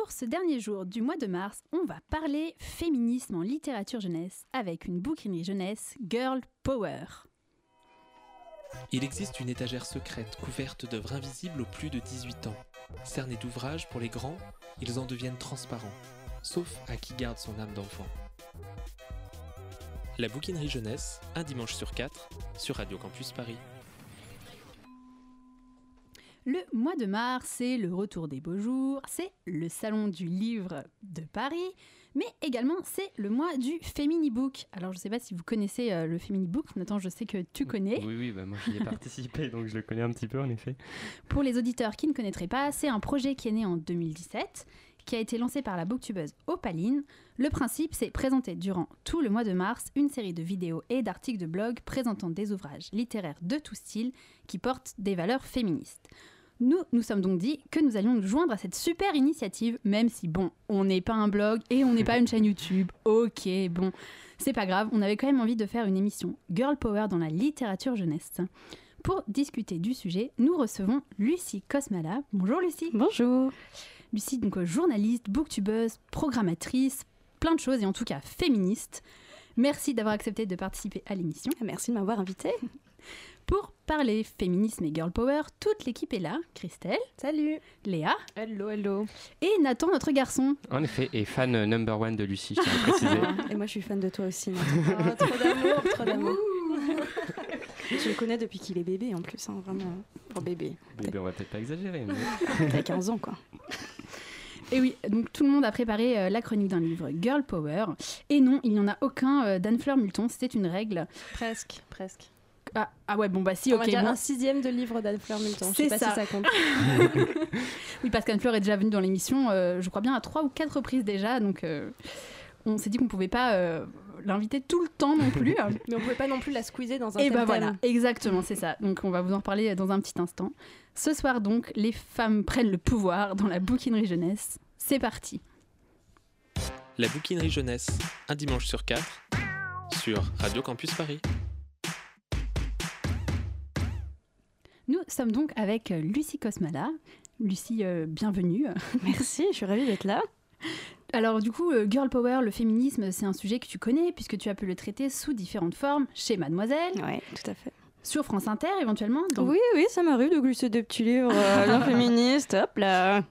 Pour ce dernier jour du mois de mars, on va parler féminisme en littérature jeunesse avec une bouquinerie jeunesse Girl Power. Il existe une étagère secrète couverte d'œuvres invisibles aux plus de 18 ans. Cernés d'ouvrages pour les grands, ils en deviennent transparents, sauf à qui garde son âme d'enfant. La bouquinerie jeunesse, un dimanche sur quatre, sur Radio Campus Paris. Le mois de mars, c'est le retour des beaux jours, c'est le salon du livre de Paris, mais également c'est le mois du Feminibook. Alors je ne sais pas si vous connaissez euh, le Feminibook, Nathan, je sais que tu connais. Oui, oui, bah moi j'y ai participé, donc je le connais un petit peu en effet. Pour les auditeurs qui ne connaîtraient pas, c'est un projet qui est né en 2017 qui a été lancé par la booktubeuse Opaline. Le principe, c'est présenter durant tout le mois de mars une série de vidéos et d'articles de blog présentant des ouvrages littéraires de tout style qui portent des valeurs féministes. Nous nous sommes donc dit que nous allions nous joindre à cette super initiative, même si, bon, on n'est pas un blog et on n'est pas une chaîne YouTube. Ok, bon, c'est pas grave, on avait quand même envie de faire une émission Girl Power dans la littérature jeunesse. Pour discuter du sujet, nous recevons Lucie Cosmala. Bonjour Lucie. Bonjour. Lucie, donc journaliste, booktubeuse, programmatrice, plein de choses et en tout cas féministe. Merci d'avoir accepté de participer à l'émission. Merci de m'avoir invitée. Pour parler féminisme et girl power, toute l'équipe est là. Christelle. Salut. Léa. Hello, hello. Et Nathan, notre garçon. En effet, et fan number one de Lucie, je tiens à préciser. et moi, je suis fan de toi aussi. Oh, trop d'amour, trop d'amour. je le connais depuis qu'il est bébé en plus, hein, vraiment. Pour bébé. Bébé, on va peut-être pas exagérer. Mais... T'as 15 ans, quoi. Et oui, donc tout le monde a préparé euh, la chronique d'un livre Girl Power. Et non, il n'y en a aucun euh, d'Anne-Fleur Multon, c'était une règle. Presque, presque. Ah, ah, ouais, bon bah si, ok. On va dire bon. un sixième de livre d'Anne-Fleur Multon. Je sais pas ça. si ça compte. oui, parce qu'Anne-Fleur est déjà venue dans l'émission, euh, je crois bien à trois ou quatre reprises déjà, donc euh, on s'est dit qu'on pouvait pas euh, l'inviter tout le temps non plus. Mais on pouvait pas non plus la squeezer dans un Et thème bah voilà, exactement, c'est ça. Donc on va vous en reparler dans un petit instant. Ce soir donc, les femmes prennent le pouvoir dans la bouquinerie jeunesse. C'est parti. La bouquinerie jeunesse, un dimanche sur quatre, sur Radio Campus Paris. Nous sommes donc avec euh, Lucie Cosmala. Lucie, euh, bienvenue. Merci, je suis ravie d'être là. Alors du coup, euh, Girl Power, le féminisme, c'est un sujet que tu connais puisque tu as pu le traiter sous différentes formes chez Mademoiselle, Oui, tout à fait. sur France Inter éventuellement. Oui, oui, ça m'arrive de glisser des petits livres euh, bien féministes, hop là.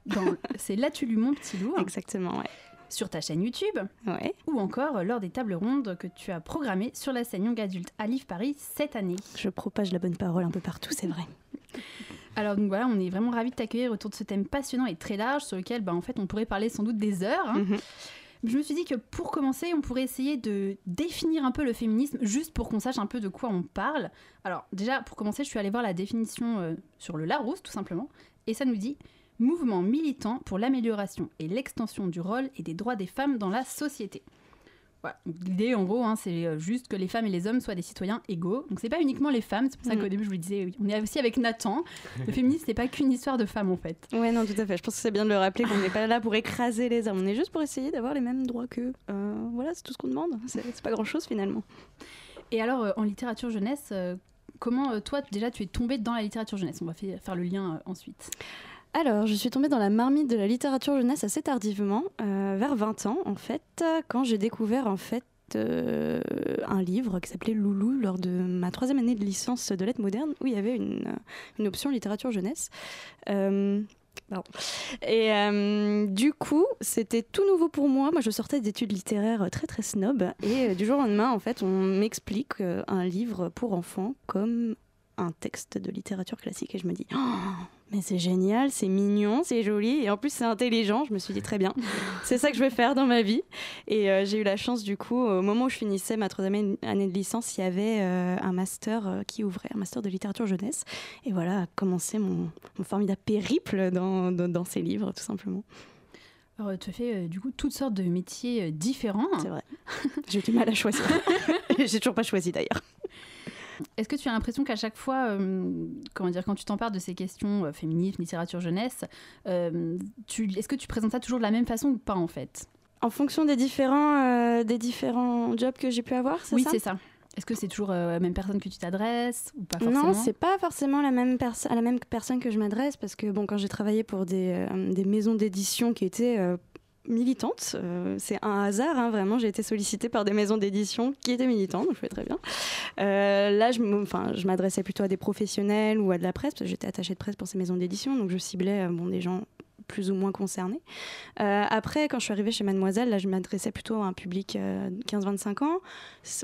c'est Là tu lu mon petit loup, Exactement, ouais. Sur ta chaîne YouTube, Ouais, ou encore lors des tables rondes que tu as programmées sur la scène Young Adulte à Livre Paris cette année. je propage la bonne parole un peu partout, c'est vrai. Alors donc voilà, on est vraiment ravis de t'accueillir autour de ce thème passionnant et très large sur lequel bah, en fait on pourrait parler sans doute des heures. hein. Mhm. Je me suis dit que pour commencer, on pourrait essayer de définir un peu le féminisme, juste pour qu'on sache un peu de quoi on parle. Alors déjà, pour commencer, je suis allée voir la définition euh, sur le Larousse, tout simplement, et ça nous dit mouvement militant pour l'amélioration et l'extension du rôle et des droits des femmes dans la société. Voilà. L'idée, en gros, hein, c'est euh, juste que les femmes et les hommes soient des citoyens égaux. Donc c'est pas uniquement les femmes, c'est pour ça qu'au début je vous le disais, on est aussi avec Nathan. Le féminisme, c'est pas qu'une histoire de femmes en fait. Ouais, non, tout à fait. Je pense que c'est bien de le rappeler qu'on n'est pas là pour écraser les hommes. On est juste pour essayer d'avoir les mêmes droits qu'eux. Euh, voilà, c'est tout ce qu'on demande. C'est pas grand-chose finalement. Et alors, euh, en littérature jeunesse, euh, comment toi, déjà, tu es tombée dans la littérature jeunesse? On va fa- faire le lien ensuite. Alors, je suis tombée dans la marmite de la littérature jeunesse assez tardivement, euh, vers 20 ans en fait, quand j'ai découvert en fait euh, un livre qui s'appelait Loulou lors de ma troisième année de licence de lettres modernes, où il y avait une, option littérature jeunesse. Euh, pardon. Et du coup, c'était tout nouveau pour moi. Moi, je sortais d'études littéraires très très snob, et du jour au lendemain, en fait, on m'explique un livre pour enfants comme un texte de littérature classique, et je me dis. Oh, mais c'est génial, c'est mignon, c'est joli et en plus c'est intelligent. Je me suis dit très bien, c'est ça que je vais faire dans ma vie. Et euh, j'ai eu la chance du coup, au moment où je finissais ma troisième année de licence, il y avait euh, un master euh, qui ouvrait, un master de littérature jeunesse. Et voilà, a commencé mon, mon formidable périple dans, dans, dans ces livres, tout simplement. Alors, tu as fait euh, du coup toutes sortes de métiers euh, différents. C'est vrai. J'ai du mal à choisir. j'ai toujours pas choisi d'ailleurs. Est-ce que tu as l'impression qu'à chaque fois, euh, comment dire, quand tu t'empares de ces questions euh, féminisme, littérature jeunesse, euh, tu, est-ce que tu présentes ça toujours de la même façon ou pas en fait? En fonction des différents, euh, des différents jobs que j'ai pu avoir, c'est Oui, ça? c'est ça. Est-ce que c'est toujours euh, la même personne que tu t'adresses ou pas forcément? Non, c'est pas forcément la même à la même personne que je m'adresse parce que bon, quand j'ai travaillé pour des, euh, des maisons d'édition qui étaient euh, militantes, euh, c'est un hasard, hein, vraiment, j'ai été sollicitée par des maisons d'édition qui étaient militantes, donc je fais très bien. Euh, là, je enfin, je m'adressais plutôt à des professionnels ou à de la presse parce que j'étais attachée de presse pour ces maisons d'édition, donc je ciblais euh, bon, des gens plus ou moins concernés. Après, quand je suis arrivée chez Mademoiselle, là, je m'adressais plutôt à un public euh, 15-25 ans.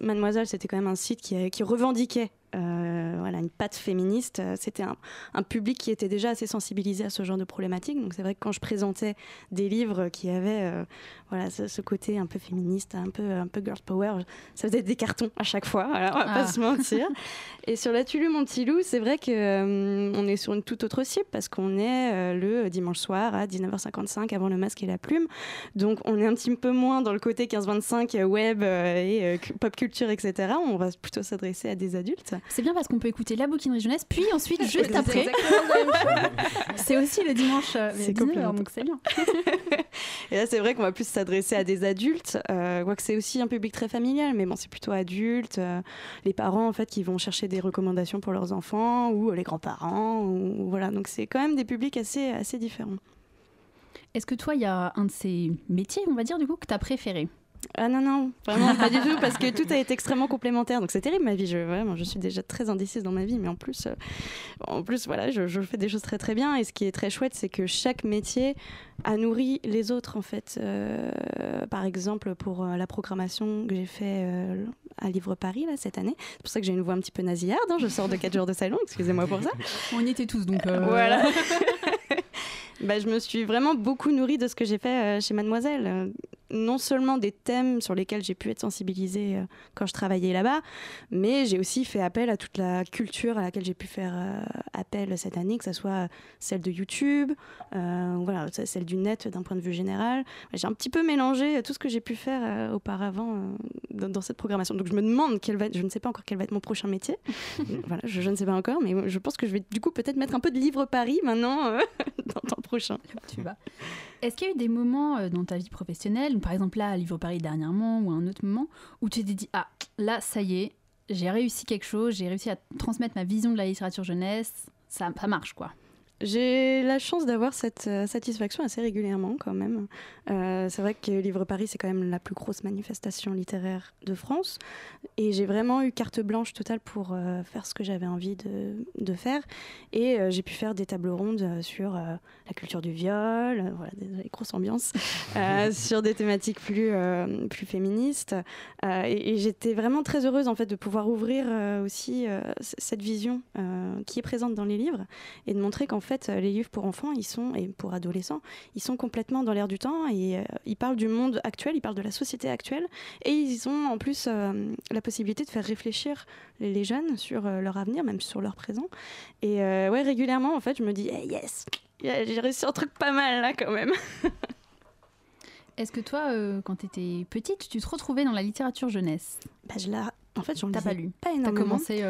Mademoiselle, c'était quand même un site qui revendiquait euh, voilà, une patte féministe. Euh, C'était un, un public qui était déjà assez sensibilisé à ce genre de problématiques. Donc c'est vrai que quand je présentais des livres qui avaient euh, voilà, ce, ce côté un peu féministe, un peu, un peu girl power, ça faisait des cartons à chaque fois, voilà, on va Ah. pas se mentir. Et sur la Tulu Mon Petit Loup, c'est vrai qu'on on est sur une toute autre cible parce qu'on est le dimanche soir à 19h55 avant le masque et la plume. Donc on est un petit peu moins dans le côté 15-25 euh, web et pop culture, etc. On va plutôt s'adresser à des adultes. C'est bien parce qu'on peut écouter la bouquinerie jeunesse, puis ensuite, juste C'est après, exactement la même chose. c'est aussi le dimanche euh, C'est 19h, complémentaire. donc c'est bien. Et là, c'est vrai qu'on va plus s'adresser à des adultes, euh, quoique c'est aussi un public très familial, mais bon, c'est plutôt adultes, euh, les parents en fait qui vont chercher des recommandations pour leurs enfants ou euh, les grands-parents, ou voilà. Donc c'est quand même des publics assez assez différents. Est-ce que toi, il y a un de ces métiers, on va dire, du coup, que tu as préféré? Ah non non, vraiment pas du tout, parce que tout a été extrêmement complémentaire. Donc c'est terrible ma vie. Je vraiment, je suis déjà très indécise dans ma vie, mais en plus, euh, en plus voilà, je, je fais des choses très très bien. Et ce qui est très chouette, c'est que chaque métier a nourri les autres en fait. Euh, par exemple, pour euh, la programmation que j'ai fait à Livre Paris là cette année, c'est pour ça que j'ai une voix un petit peu nasillarde. hein, je sors de 4 jours de salon, excusez-moi pour ça. On y était tous, donc. Voilà. Bah, je me suis vraiment beaucoup nourrie de ce que j'ai fait euh, chez Mademoiselle. Euh, non seulement des thèmes sur lesquels j'ai pu être sensibilisée euh, quand je travaillais là-bas, mais j'ai aussi fait appel à toute la culture à laquelle j'ai pu faire appel cette année, que ce soit celle de YouTube, voilà, celle du net d'un point de vue général. J'ai un petit peu mélangé tout ce que j'ai pu faire auparavant dans, dans cette programmation. Donc je me demande quel va être, je ne sais pas encore quel va être mon prochain métier. voilà, je, je ne sais pas encore, mais je pense que je vais du coup peut-être mettre un peu de livre Paris maintenant euh, dans, prochain. tu vas. Est-ce qu'il y a eu des moments euh, dans ta vie professionnelle, par exemple là, à Livre Paris dernièrement, ou à un autre moment, où tu t'es dit, ah, là, ça y est, j'ai réussi quelque chose, j'ai réussi à transmettre ma vision de la littérature jeunesse, ça, ça marche, quoi? J'ai la chance d'avoir cette euh, satisfaction assez régulièrement quand même. Euh, c'est vrai que Livre Paris, c'est quand même la plus grosse manifestation littéraire de France. Et j'ai vraiment eu carte blanche totale pour euh, faire ce que j'avais envie de, de faire. Et euh, j'ai pu faire des tables rondes sur la culture du viol, voilà, des grosses ambiances, sur des thématiques plus, plus féministes. Et et j'étais vraiment très heureuse en fait de pouvoir ouvrir aussi cette vision qui est présente dans les livres et de montrer qu'en fait euh, les livres pour enfants ils sont et pour adolescents ils sont complètement dans l'air du temps et euh, ils parlent du monde actuel ils parlent de la société actuelle et ils ont en plus euh, la possibilité de faire réfléchir les, les jeunes sur euh, leur avenir même sur leur présent et ouais régulièrement en fait je me dis Eh, yes j'ai réussi un truc pas mal là quand même. Est-ce que toi, quand tu étais petite, tu te retrouvais dans la littérature jeunesse? Bah, je la... en fait j'en T'as lisais pas lu. pas T'as énormément. commencé.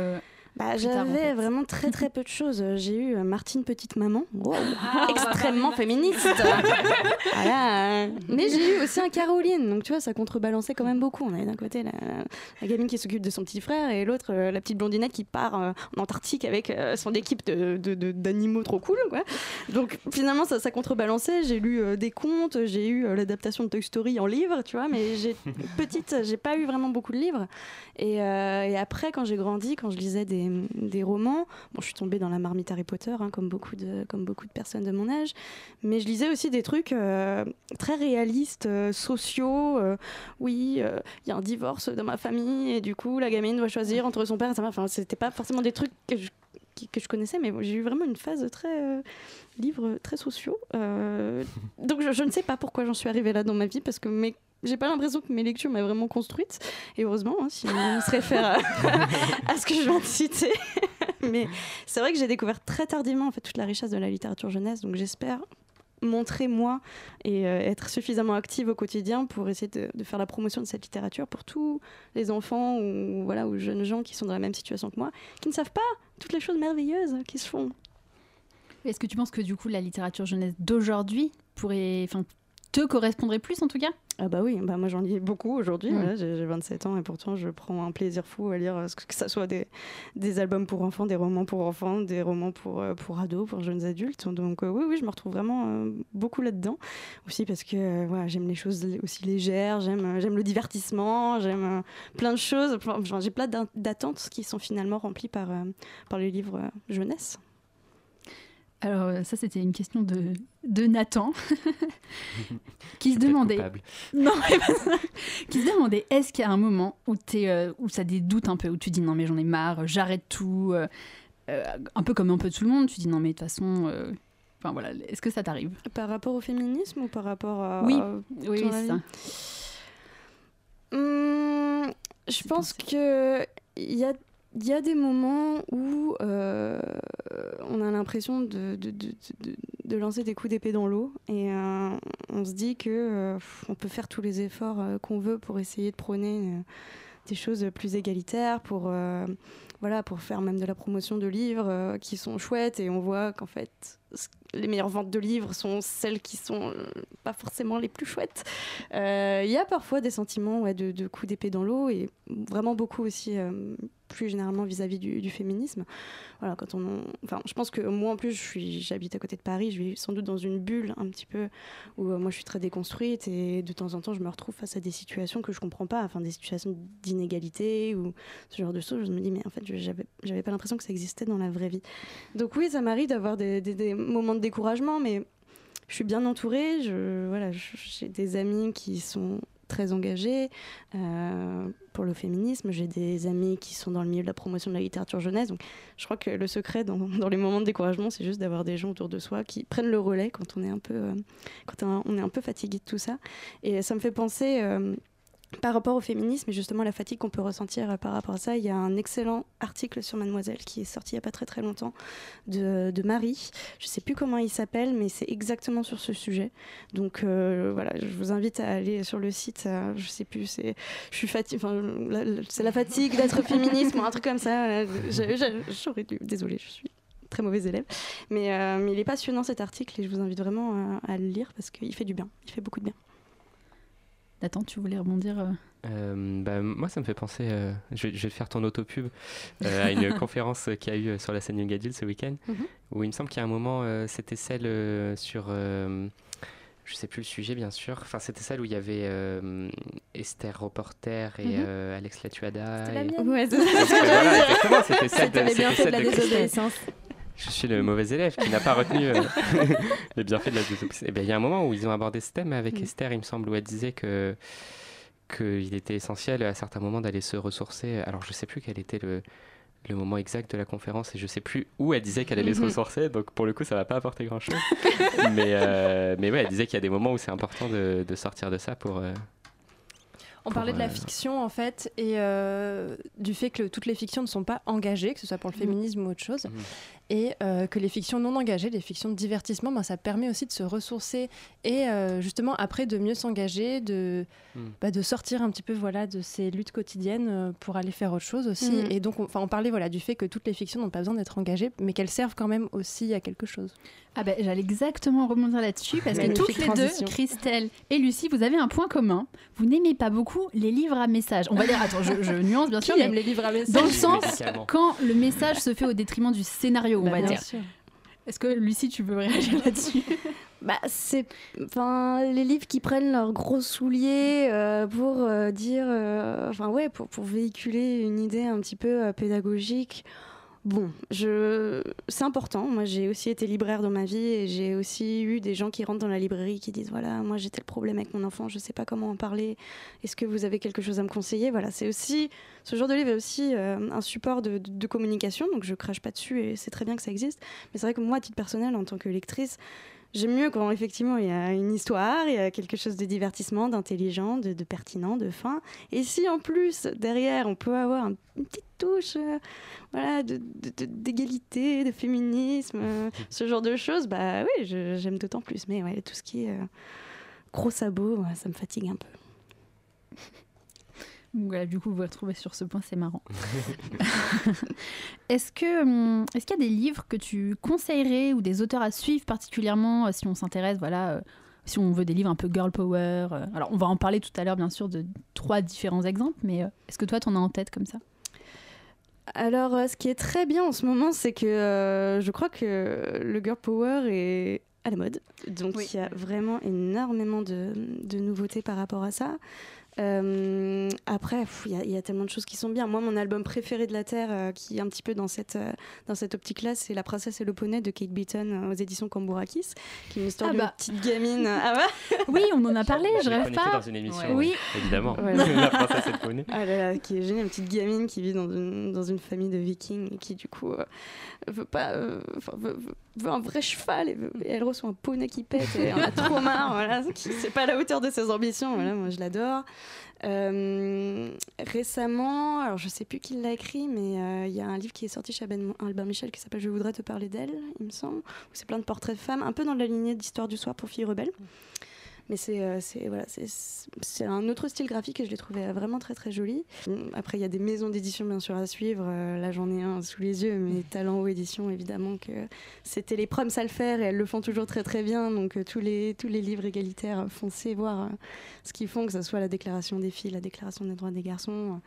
Euh, Bah, j'avais vraiment très très peu de choses. Euh, J'ai eu euh, Martine Petite Maman, Wow, Ah, extrêmement féministe. Voilà. Mais j'ai eu aussi un Caroline, donc tu vois, ça contrebalançait quand même beaucoup. On avait d'un côté la, la gamine qui s'occupe de son petit frère et l'autre euh, la petite blondinette qui part euh, en Antarctique avec euh, son équipe de- de- de- d'animaux trop cool. Quoi. Donc finalement, ça, ça contrebalançait. J'ai lu euh, des contes, j'ai eu euh, l'adaptation de Toy Story en livre, tu vois, mais j'ai petite, j'ai pas eu vraiment beaucoup de livres. Et, euh, et après, quand j'ai grandi, quand je lisais des, des romans, bon, je suis tombée dans la marmite Harry Potter, hein, comme, beaucoup de, comme beaucoup de personnes de mon âge, mais je lisais aussi des trucs euh, très réalistes, euh, sociaux. euh, oui, il y a un divorce dans ma famille, et du coup, la gamine doit choisir entre son père et sa mère. Enfin, c'était pas forcément des trucs que je, que je connaissais, mais j'ai eu vraiment une phase très euh, livres très sociaux. Donc je ne sais pas pourquoi j'en suis arrivée là dans ma vie, parce que mes j'ai pas l'impression que mes lectures m'aient vraiment construite. Et heureusement, hein, si on se réfère à, à ce que je viens de citer. Mais c'est vrai que j'ai découvert très tardivement en fait, toute la richesse de la littérature jeunesse. Donc j'espère montrer moi et euh, être suffisamment active au quotidien pour essayer de, de faire la promotion de cette littérature pour tous les enfants ou, voilà, ou jeunes gens qui sont dans la même situation que moi, qui ne savent pas toutes les choses merveilleuses qui se font. Est-ce que tu penses que du coup la littérature jeunesse d'aujourd'hui pourrait, enfin, te correspondrait plus en tout cas? Ah bah oui, bah moi j'en lis beaucoup aujourd'hui, Mm. voilà, j'ai j'ai 27 ans et pourtant je prends un plaisir fou à lire, euh, ce que ça soit des, des albums pour enfants, des romans pour enfants, des romans pour, euh, pour ados, pour jeunes adultes. Donc euh, oui, oui, je me retrouve vraiment euh, beaucoup là-dedans. Aussi parce que euh, voilà, j'aime les choses aussi légères, j'aime j'aime le divertissement, j'aime plein de choses. J'ai plein d'attentes qui sont finalement remplies par, par les livres jeunesse. Alors euh, ça c'était une question de, de Nathan qui se demandait coupable. non mais pas ça. qui se demandait est-ce qu'il y a un moment où t'es euh, où ça des doutes un peu où tu dis non mais j'en ai marre j'arrête tout euh, euh, un peu comme un peu tout le monde tu dis non mais de toute façon euh, enfin voilà est-ce que ça t'arrive? Par rapport au féminisme ou par rapport à... Oui. à oui, ton oui c'est avis ça Hum, je pense pensé. que il y a, il y a des moments où euh, on a l'impression de, lancer des coups d'épée dans l'eau et euh, on se dit que euh, on peut faire tous les efforts qu'on veut pour essayer de prôner des choses plus égalitaires, pour voilà, pour faire même de la promotion de livres qui sont chouettes et on voit qu'en fait les meilleures ventes de livres sont celles qui sont euh, pas forcément les plus chouettes. Euh, Il y a parfois des sentiments de, coups d'épée dans l'eau et vraiment beaucoup aussi euh, plus généralement vis-à-vis du, féminisme. Voilà, quand on, en- enfin, je pense que moi en plus, j'habite à côté de Paris, je vis sans doute dans une bulle un petit peu où moi je suis très déconstruite et de temps en temps je me retrouve face à des situations que je comprends pas, enfin des situations d'inégalité ou ce genre de choses. Je me dis mais en fait j'avais, j'avais pas l'impression que ça existait dans la vraie vie. Donc oui, ça m'arrive d'avoir des moments de découragement, mais je suis bien entourée. Je, voilà, j'ai des amis qui sont très engagés euh, pour le féminisme. J'ai des amis qui sont dans le milieu de la promotion de la littérature jeunesse. Donc, je crois que le secret dans, dans les moments de découragement, c'est juste d'avoir des gens autour de soi qui prennent le relais quand on est un peu, euh, quand on est un peu fatigué de tout ça. Et ça me fait penser. euh, par rapport au féminisme et justement la fatigue qu'on peut ressentir euh, par rapport à ça, il y a un excellent article sur Mademoiselle qui est sorti il n'y a pas très très longtemps de, de Marie. Je ne sais plus comment il s'appelle, mais c'est exactement sur ce sujet. Donc euh, voilà, je vous invite à aller sur le site. euh, je sais plus, c'est, je suis fatiguée. C'est la fatigue d'être féministe, ou un truc comme ça. euh, J'aurais dû. Désolée, je suis très mauvais élève. Mais, euh, mais il est passionnant cet article et je vous invite vraiment euh, à le lire parce qu'il fait du bien. Il fait beaucoup de bien. Nathan tu voulais rebondir euh Euh, bah, moi, ça me fait penser, euh, je, vais, je vais faire ton autopub, euh, à une conférence qu'il y a eu sur la scène Young Adult ce week-end, Mhm. où il me semble qu'il y a un moment, euh, c'était celle euh, sur, euh, je sais plus le sujet bien sûr, enfin c'était celle où il y avait euh, Esther Reporter et Mhm. euh, Alex Latuada. C'était la et- mienne. Ouais, voilà, c'était celle de, la désobéissance. Je suis le mauvais élève qui n'a pas retenu euh, les bienfaits de la désobéissance. Eh bien, il y a un moment où ils ont abordé ce thème avec Mm. Esther, il me semble, où elle disait que qu'il était essentiel à certains moments d'aller se ressourcer. Alors, je sais plus quel était le, le moment exact de la conférence et je sais plus où elle disait qu'elle allait se Mhm. ressourcer. Donc, pour le coup, ça va pas apporter grand-chose. mais, euh, mais ouais, elle disait qu'il y a des moments où c'est important de, de sortir de ça pour... On parlait de la euh, fiction en fait et euh, du fait que toutes les fictions ne sont pas engagées, que ce soit pour le Mhm. féminisme ou autre chose, Mhm. et euh, que les fictions non engagées, les fictions de divertissement, ben, ça permet aussi de se ressourcer et euh, justement après de mieux s'engager, de, Mhm. bah, de sortir un petit peu voilà de ces luttes quotidiennes pour aller faire autre chose aussi. Et donc on, on parlait voilà du fait que toutes les fictions n'ont pas besoin d'être engagées, mais qu'elles servent quand même aussi à quelque chose. Ah ben j'allais exactement rebondir là-dessus parce que Magnifique toutes les transition. deux, Christelle et Lucie, vous avez un point commun. Vous n'aimez pas beaucoup les livres à message. On va dire, attends, je, je nuance bien Qui sûr, aime mais les livres à message dans le sens quand le message se fait au détriment du scénario, on Bah, va bien dire. sûr. Est-ce que Lucie, tu veux réagir là-dessus? Bah, c'est enfin les livres qui prennent leurs gros souliers euh, pour euh, dire euh, enfin ouais pour, pour véhiculer une idée un petit peu euh, pédagogique. Bon, je c'est important. Moi, j'ai aussi été libraire dans ma vie et j'ai aussi eu des gens qui rentrent dans la librairie qui disent voilà, moi j'ai tel problème avec mon enfant, je sais pas comment en parler. Est-ce que vous avez quelque chose à me conseiller? Voilà, c'est aussi ce genre de livre est aussi euh, un support de, de- de communication. Donc je crache pas dessus et c'est très bien que ça existe. Mais c'est vrai que moi, à titre personnel, en tant que lectrice, J'aime mieux quand effectivement il y a une histoire, il y a quelque chose de divertissement, d'intelligent, de, pertinent, de fin. Et si en plus derrière on peut avoir un- une petite touche, euh, voilà, de- de- de- d'égalité, de, féminisme, euh, ce genre de choses, bah oui, j'aime d'autant plus. Mais ouais, tout ce qui est euh, gros sabots, ça me fatigue un peu. Voilà, du coup, vous vous retrouvez sur ce point, c'est marrant. est-ce que hum, est-ce qu'il y a des livres que tu conseillerais ou des auteurs à suivre particulièrement euh, si on s'intéresse voilà euh, si on veut des livres un peu girl power. euh, alors, on va en parler tout à l'heure, bien sûr, de trois différents exemples, mais est-ce que toi, t'en as en tête comme ça? Alors, ce qui est très bien en ce moment, c'est que euh, je crois que le girl power est à la mode. Donc, Oui. il y a vraiment énormément de, de nouveautés par rapport à ça. Euh, après, il y, a- il y a tellement de choses qui sont bien. Moi, mon album préféré de la Terre, euh, qui est un petit peu dans cette, euh, dans cette optique-là, c'est La princesse et le poney de Kate Beaton euh, aux éditions Cambourakis, qui est une histoire Ah d'une bah. petite gamine. ah ouais Oui, on en a parlé, je l'ai rêve pas. dans une émission, Ouais. Oui. évidemment. Ouais. la princesse et le poney. Ah là là, qui est géniale, une petite gamine qui vit dans une, dans une famille de vikings et qui du coup euh, veut pas, euh, veut, veut- veut un vrai cheval et, veut- et elle reçoit un poney qui pète et elle en a trop marre, voilà, qui- c'est pas à la hauteur de ses ambitions, voilà, moi je l'adore. Euh, récemment, alors je sais plus qui l'a écrit, mais euh, il y a un livre qui est sorti chez Albin Michel qui s'appelle Je voudrais te parler d'elle, il me semble, où c'est plein de portraits de femmes, un peu dans la lignée d'Histoire du soir pour filles rebelles. Mais c'est euh, c'est- voilà, c'est- un autre style graphique et je l'ai trouvé vraiment très très joli. Après, il y a des maisons d'édition bien sûr à suivre. Euh, là, j'en ai un sous les yeux, mais Talent Haut Édition, évidemment que c'était les proms à le faire et elles le font toujours très très bien. Donc euh, tous, les, tous les livres égalitaires, foncez voir ce qu'ils font, que ce soit la déclaration des filles, la déclaration des droits des garçons.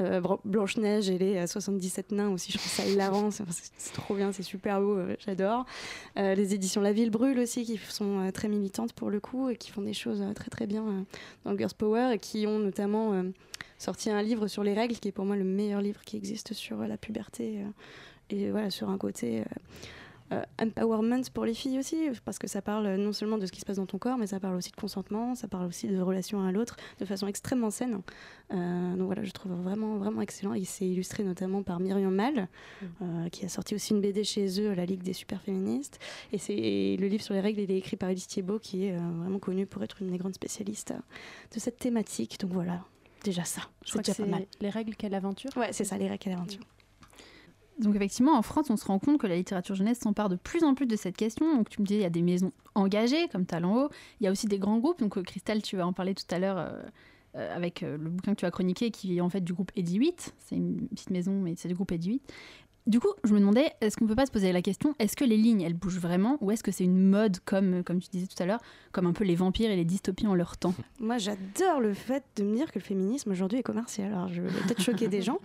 Euh, Blanche-Neige et les euh, 77 nains aussi, je trouve ça hilarant, c'est trop bien, c'est super beau, euh, j'adore. Euh, les éditions La Ville Brûle aussi, qui sont très militantes pour le coup et qui font des choses très très bien dans Girls Power et qui ont notamment sorti un livre sur les règles qui est pour moi le meilleur livre qui existe sur la puberté et voilà sur un côté euh, empowerment pour les filles aussi parce que ça parle non seulement de ce qui se passe dans ton corps mais ça parle aussi de consentement ça parle aussi de relation à l'autre de façon extrêmement saine. Euh, donc voilà je trouve vraiment vraiment excellent. Et c'est illustré notamment par Myriam Mal euh, qui a sorti aussi une BD chez eux la Ligue des super féministes et c'est et le livre sur les règles il est écrit par Elise Thiebaud qui est euh, vraiment connue pour être une des grandes spécialistes de cette thématique. Donc voilà déjà ça Je crois que déjà pas mal. C'est les règles quelle aventure? ouais c'est ça les règles à l'aventure Donc effectivement, en France, on se rend compte que la littérature jeunesse s'empare de plus en plus de cette question. Donc tu me dis, il y a des maisons engagées comme Talent Haut, il y a aussi des grands groupes. Donc euh, Christelle, tu vas en parler tout à l'heure euh, euh, avec le bouquin que tu as chroniqué, qui est en fait du groupe Eddy 8. C'est une petite maison, mais c'est du groupe Eddy 8. Du coup, je me demandais, est-ce qu'on peut pas se poser la question, est-ce que les lignes, elles bougent vraiment, ou est-ce que c'est une mode, comme, comme tu disais tout à l'heure, comme un peu les vampires et les dystopies en leur temps? Moi, j'adore le fait de me dire que le féminisme aujourd'hui est commercial. Alors, je vais peut-être choquer des gens,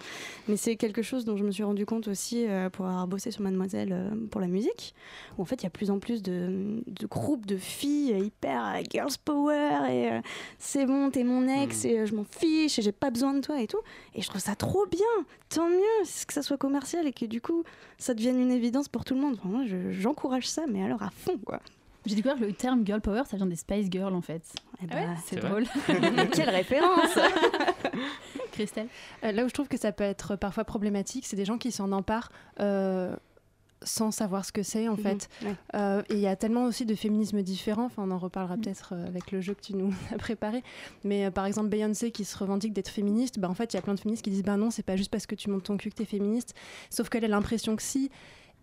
mais c'est quelque chose dont je me suis rendu compte aussi euh, pour avoir bossé sur Mademoiselle euh, pour la musique, où en fait, il y a plus en plus de, de groupes de filles euh, hyper euh, girls power et euh, c'est bon, t'es mon ex Mm. et euh, je m'en fiche et j'ai pas besoin de toi et tout. Et je trouve ça trop bien. Tant mieux que ça soit commercial et que du coup, ça devienne une évidence pour tout le monde. Enfin, moi, je- j'encourage ça, mais alors à fond, quoi. J'ai découvert que le terme girl power, ça vient des Spice Girls en fait. Eh Ah ouais, bah, c'est drôle. quelle référence Christelle Euh, là où je trouve que ça peut être parfois problématique, c'est des gens qui s'en emparent euh, sans savoir ce que c'est en fait. Mhm, ouais. Euh, et il y a tellement aussi de féminismes différents, enfin on en reparlera peut-être euh, avec le jeu que tu nous as préparé, mais euh, par exemple Beyoncé qui se revendique d'être féministe, bah, en fait il y a plein de féministes qui disent bah non c'est pas juste parce que tu montes ton cul que t'es féministe, sauf qu'elle a l'impression que si.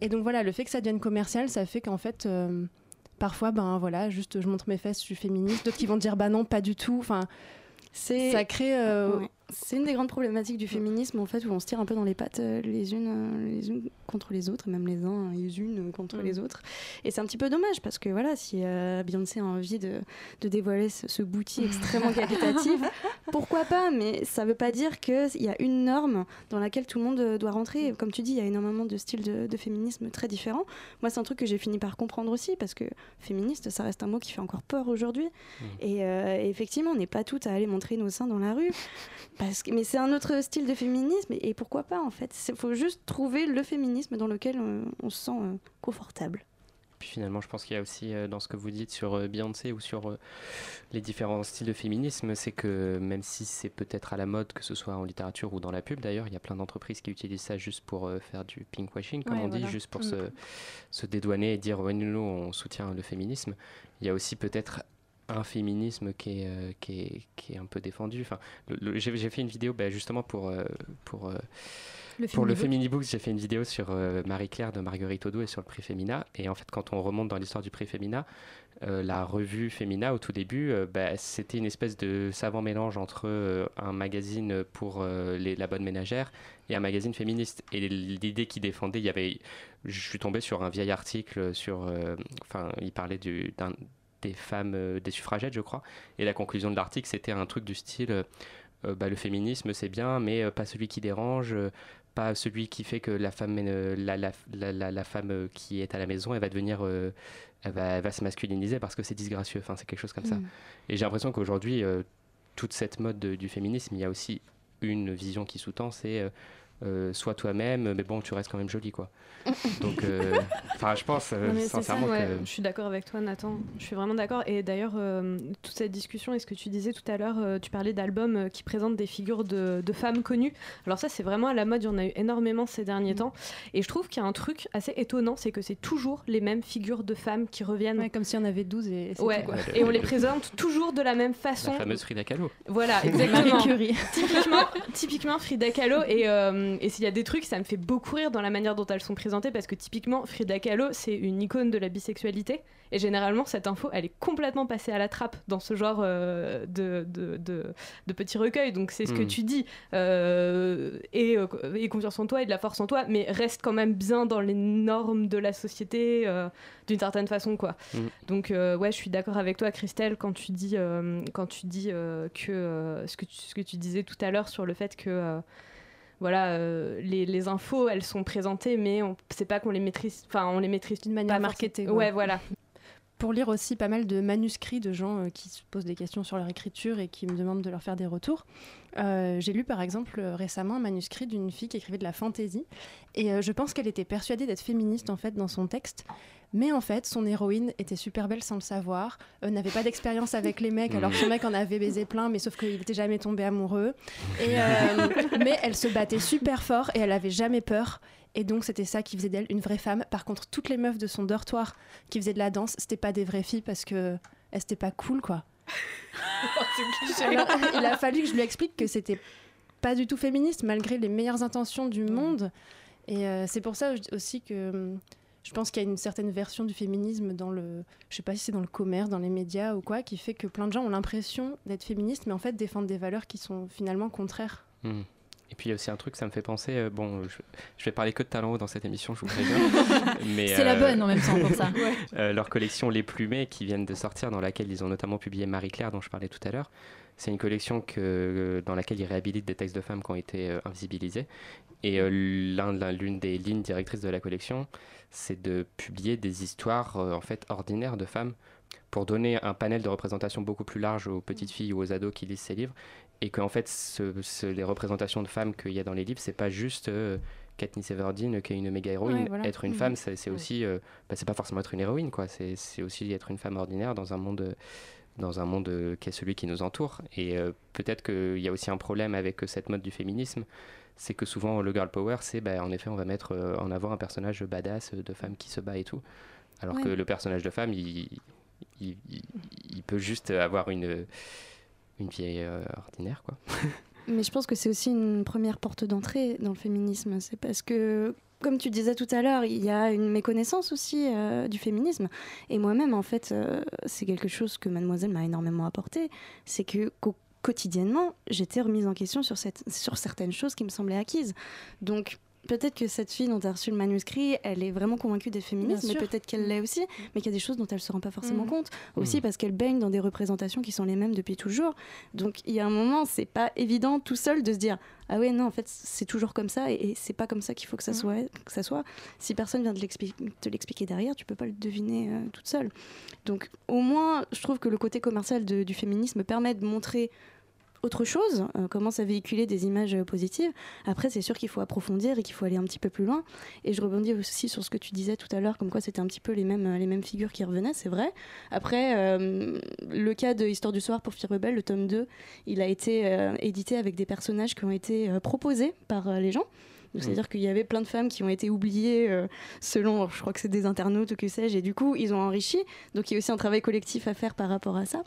Et donc voilà, le fait que ça devienne commercial, ça fait qu'en fait... Parfois, ben voilà, juste je montre mes fesses, je suis féministe. D'autres qui vont dire bah non, pas du tout. Enfin, C'est ça crée Ouais. C'est une des grandes problématiques du féminisme, en fait, où on se tire un peu dans les pattes euh, les unes, euh, les unes contre les autres, et même les uns et les unes contre Mm. les autres. Et c'est un petit peu dommage, parce que voilà, si euh, Beyoncé a envie de, de dévoiler ce, ce bouti extrêmement qualitatif, pourquoi pas Mais ça veut pas dire qu'il y a une norme dans laquelle tout le monde euh, doit rentrer. Comme tu dis, il y a énormément de styles de, de féminisme très différents. Moi, c'est un truc que j'ai fini par comprendre aussi, parce que féministe, ça reste un mot qui fait encore peur aujourd'hui. Et, euh, et effectivement, on n'est pas toutes à aller montrer nos seins dans la rue. Parce que, mais c'est un autre style de féminisme, et, et pourquoi pas en fait Il faut juste trouver le féminisme dans lequel on se sent euh, confortable. Puis finalement, je pense qu'il y a aussi euh, dans ce que vous dites sur euh, Beyoncé ou sur euh, les différents styles de féminisme, c'est que même si c'est peut-être à la mode, que ce soit en littérature ou dans la pub d'ailleurs, il y a plein d'entreprises qui utilisent ça juste pour faire du pinkwashing, comme Ouais, on dit, juste pour Mm. se, se dédouaner et dire ouais, nous, on soutient le féminisme. Il y a aussi peut-être un féminisme qui est, euh, qui est, qui est un peu défendu. Enfin, j'ai fait une vidéo bah, justement pour, euh, pour, euh, Le pour le Fémini Femini Books, j'ai fait une vidéo sur Marie-Claire de Marguerite Audoux et sur le prix Femina. Et en fait, quand on remonte dans l'histoire du prix Femina, la revue Femina, au tout début, bah, c'était une espèce de savant mélange entre un magazine pour les- la bonne ménagère et un magazine féministe. Et l'idée qu'il défendait, il y avait, je suis tombé sur un vieil article sur, enfin, il parlait du- d'un des femmes, euh, des suffragettes, je crois. Et la conclusion de l'article, c'était un truc du style bah, le féminisme, c'est bien, mais pas celui qui dérange, pas celui qui fait que la femme, la, la, la, la, femme qui est à la maison, elle va devenir. Elle va, elle, va, se masculiniser parce que c'est disgracieux. Enfin, c'est quelque chose comme ça. Mm. Et j'ai l'impression qu'aujourd'hui, toute cette mode de, du féminisme, il y a aussi une vision qui sous-tend, c'est euh, sois toi-même, mais bon, tu restes quand même jolie, quoi. Donc, euh, enfin, je pense euh, sincèrement que... Je suis d'accord avec toi, Nathan. Je suis vraiment d'accord. Et d'ailleurs, toute cette discussion et ce que tu disais tout à l'heure, tu parlais d'albums qui présentent des figures de, femmes connues. Alors ça, c'est vraiment à la mode. Il y en a eu énormément ces derniers mm. temps. Et je trouve qu'il y a un truc assez étonnant, c'est que c'est toujours les mêmes figures de femmes qui reviennent. comme si on avait 12 et ouais. et on les présente toujours de la même façon. La fameuse Frida Kahlo. Voilà, exactement. typiquement, typiquement Frida Kahlo et euh, et s'il y a des trucs, ça me fait beaucoup rire dans la manière dont elles sont présentées parce que typiquement, Frida Kahlo, c'est une icône de la bisexualité. Et généralement, cette info, elle est complètement passée à la trappe dans ce genre euh, de, de, de, petits recueils. Donc c'est ce que hmm. tu dis. Euh, et, et, confiance en toi et de la force en toi, mais reste quand même bien dans les normes de la société d'une certaine façon. quoi. Hmm. Donc ouais, je suis d'accord avec toi, Christelle, quand tu dis, quand tu dis que, ce que tu, ce que tu disais tout à l'heure sur le fait que voilà, euh, les, infos, elles sont présentées, mais on sait pas qu'on les maîtrise, enfin, on les maîtrise d'une manière marketée. Ouais, voilà. Pour lire aussi pas mal de manuscrits de gens euh, qui se posent des questions sur leur écriture et qui me demandent de leur faire des retours. Euh, j'ai lu par exemple récemment un manuscrit d'une fille qui écrivait de la fantaisie et je pense qu'elle était persuadée d'être féministe en fait dans son texte mais en fait, son héroïne était super belle sans le savoir, euh, n'avait pas d'expérience avec les mecs, alors que son mec en avait baisé plein, mais sauf qu'il n'était jamais tombé amoureux. Et, euh, mais elle se battait super fort et elle avait jamais peur. Et donc, c'était ça qui faisait d'elle une vraie femme. Par contre, toutes les meufs de son dortoir qui faisaient de la danse, c'était pas des vraies filles parce que elles étaient pas cool, quoi. il a fallu que je lui explique que c'était pas du tout féministe, malgré les meilleures intentions du monde. Et euh, c'est pour ça aussi que hum, je pense qu'il y a une certaine version du féminisme dans le, je sais pas si c'est dans le commerce, dans les médias ou quoi, qui fait que plein de gens ont l'impression d'être féministes, mais en fait défendent des valeurs qui sont finalement contraires. Hmm. Et puis il y a aussi un truc, ça me fait penser, euh, bon, je, vais parler que de talent dans cette émission, je vous préviens. c'est la euh, bonne en même temps pour ça. Euh, leur collection Les Plumets qui viennent de sortir, dans laquelle ils ont notamment publié Marie-Claire, dont je parlais tout à l'heure. C'est une collection que, dans laquelle ils réhabilitent des textes de femmes qui ont été invisibilisés. Et l'une des lignes directrices de la collection, c'est de publier des histoires en fait ordinaires de femmes pour donner un panel de représentation beaucoup plus large aux petites filles ou aux ados qui lisent ces livres et qu'en fait ce, les représentations de femmes qu'il y a dans les livres c'est pas juste euh, Katniss Everdeen qui est une méga héroïne être une mm. femme c'est aussi euh, bah, c'est pas forcément être une héroïne quoi. C'est aussi être une femme ordinaire dans un monde dans un monde qui est celui qui nous entoure. Et euh, peut-être qu'il y a aussi un problème avec cette mode du féminisme. C'est que souvent le girl power, c'est bah, en effet on va mettre euh, en avant un personnage badass de femme qui se bat et tout, alors que le personnage de femme, il, il, peut juste avoir une, une vie euh, ordinaire quoi. Mais je pense que c'est aussi une première porte d'entrée dans le féminisme. C'est parce que, comme tu disais tout à l'heure, il y a une méconnaissance aussi euh, du féminisme. Et moi-même, en fait, c'est quelque chose que mademoiselle m'a énormément apporté. C'est que quotidiennement, j'étais remise en question sur, sur certaines choses qui me semblaient acquises. Donc, peut-être que cette fille dont tu as reçu le manuscrit, elle est vraiment convaincue des féministes, mais peut-être qu'elle l'est aussi, mais qu'il y a des choses dont elle ne se rend pas forcément mm. compte. Aussi mm. parce qu'elle baigne dans des représentations qui sont les mêmes depuis toujours. Donc il y a un moment, c'est pas évident tout seul de se dire ah ouais non en fait c'est toujours comme ça et, c'est pas comme ça qu'il faut que ça mm. soit que ça soit si personne vient de te l'expliquer derrière tu peux pas le deviner euh, toute seule donc au moins je trouve que le côté commercial du féminisme permet de montrer autre chose, euh, commence à véhiculer des images euh, positives. Après, c'est sûr qu'il faut approfondir et qu'il faut aller un petit peu plus loin. Et je rebondis aussi sur ce que tu disais tout à l'heure, comme quoi c'était un petit peu les mêmes, euh, les mêmes figures qui revenaient, c'est vrai. Après, le cas de Histoire du soir pour Fille Rebelle, le tome 2, il a été édité avec des personnages qui ont été proposés par les gens. C'est-à-dire qu'il y avait plein de femmes qui ont été oubliées euh, selon, je crois que c'est des internautes ou que sais-je, et du coup, ils ont enrichi. Donc il y a aussi un travail collectif à faire par rapport à ça.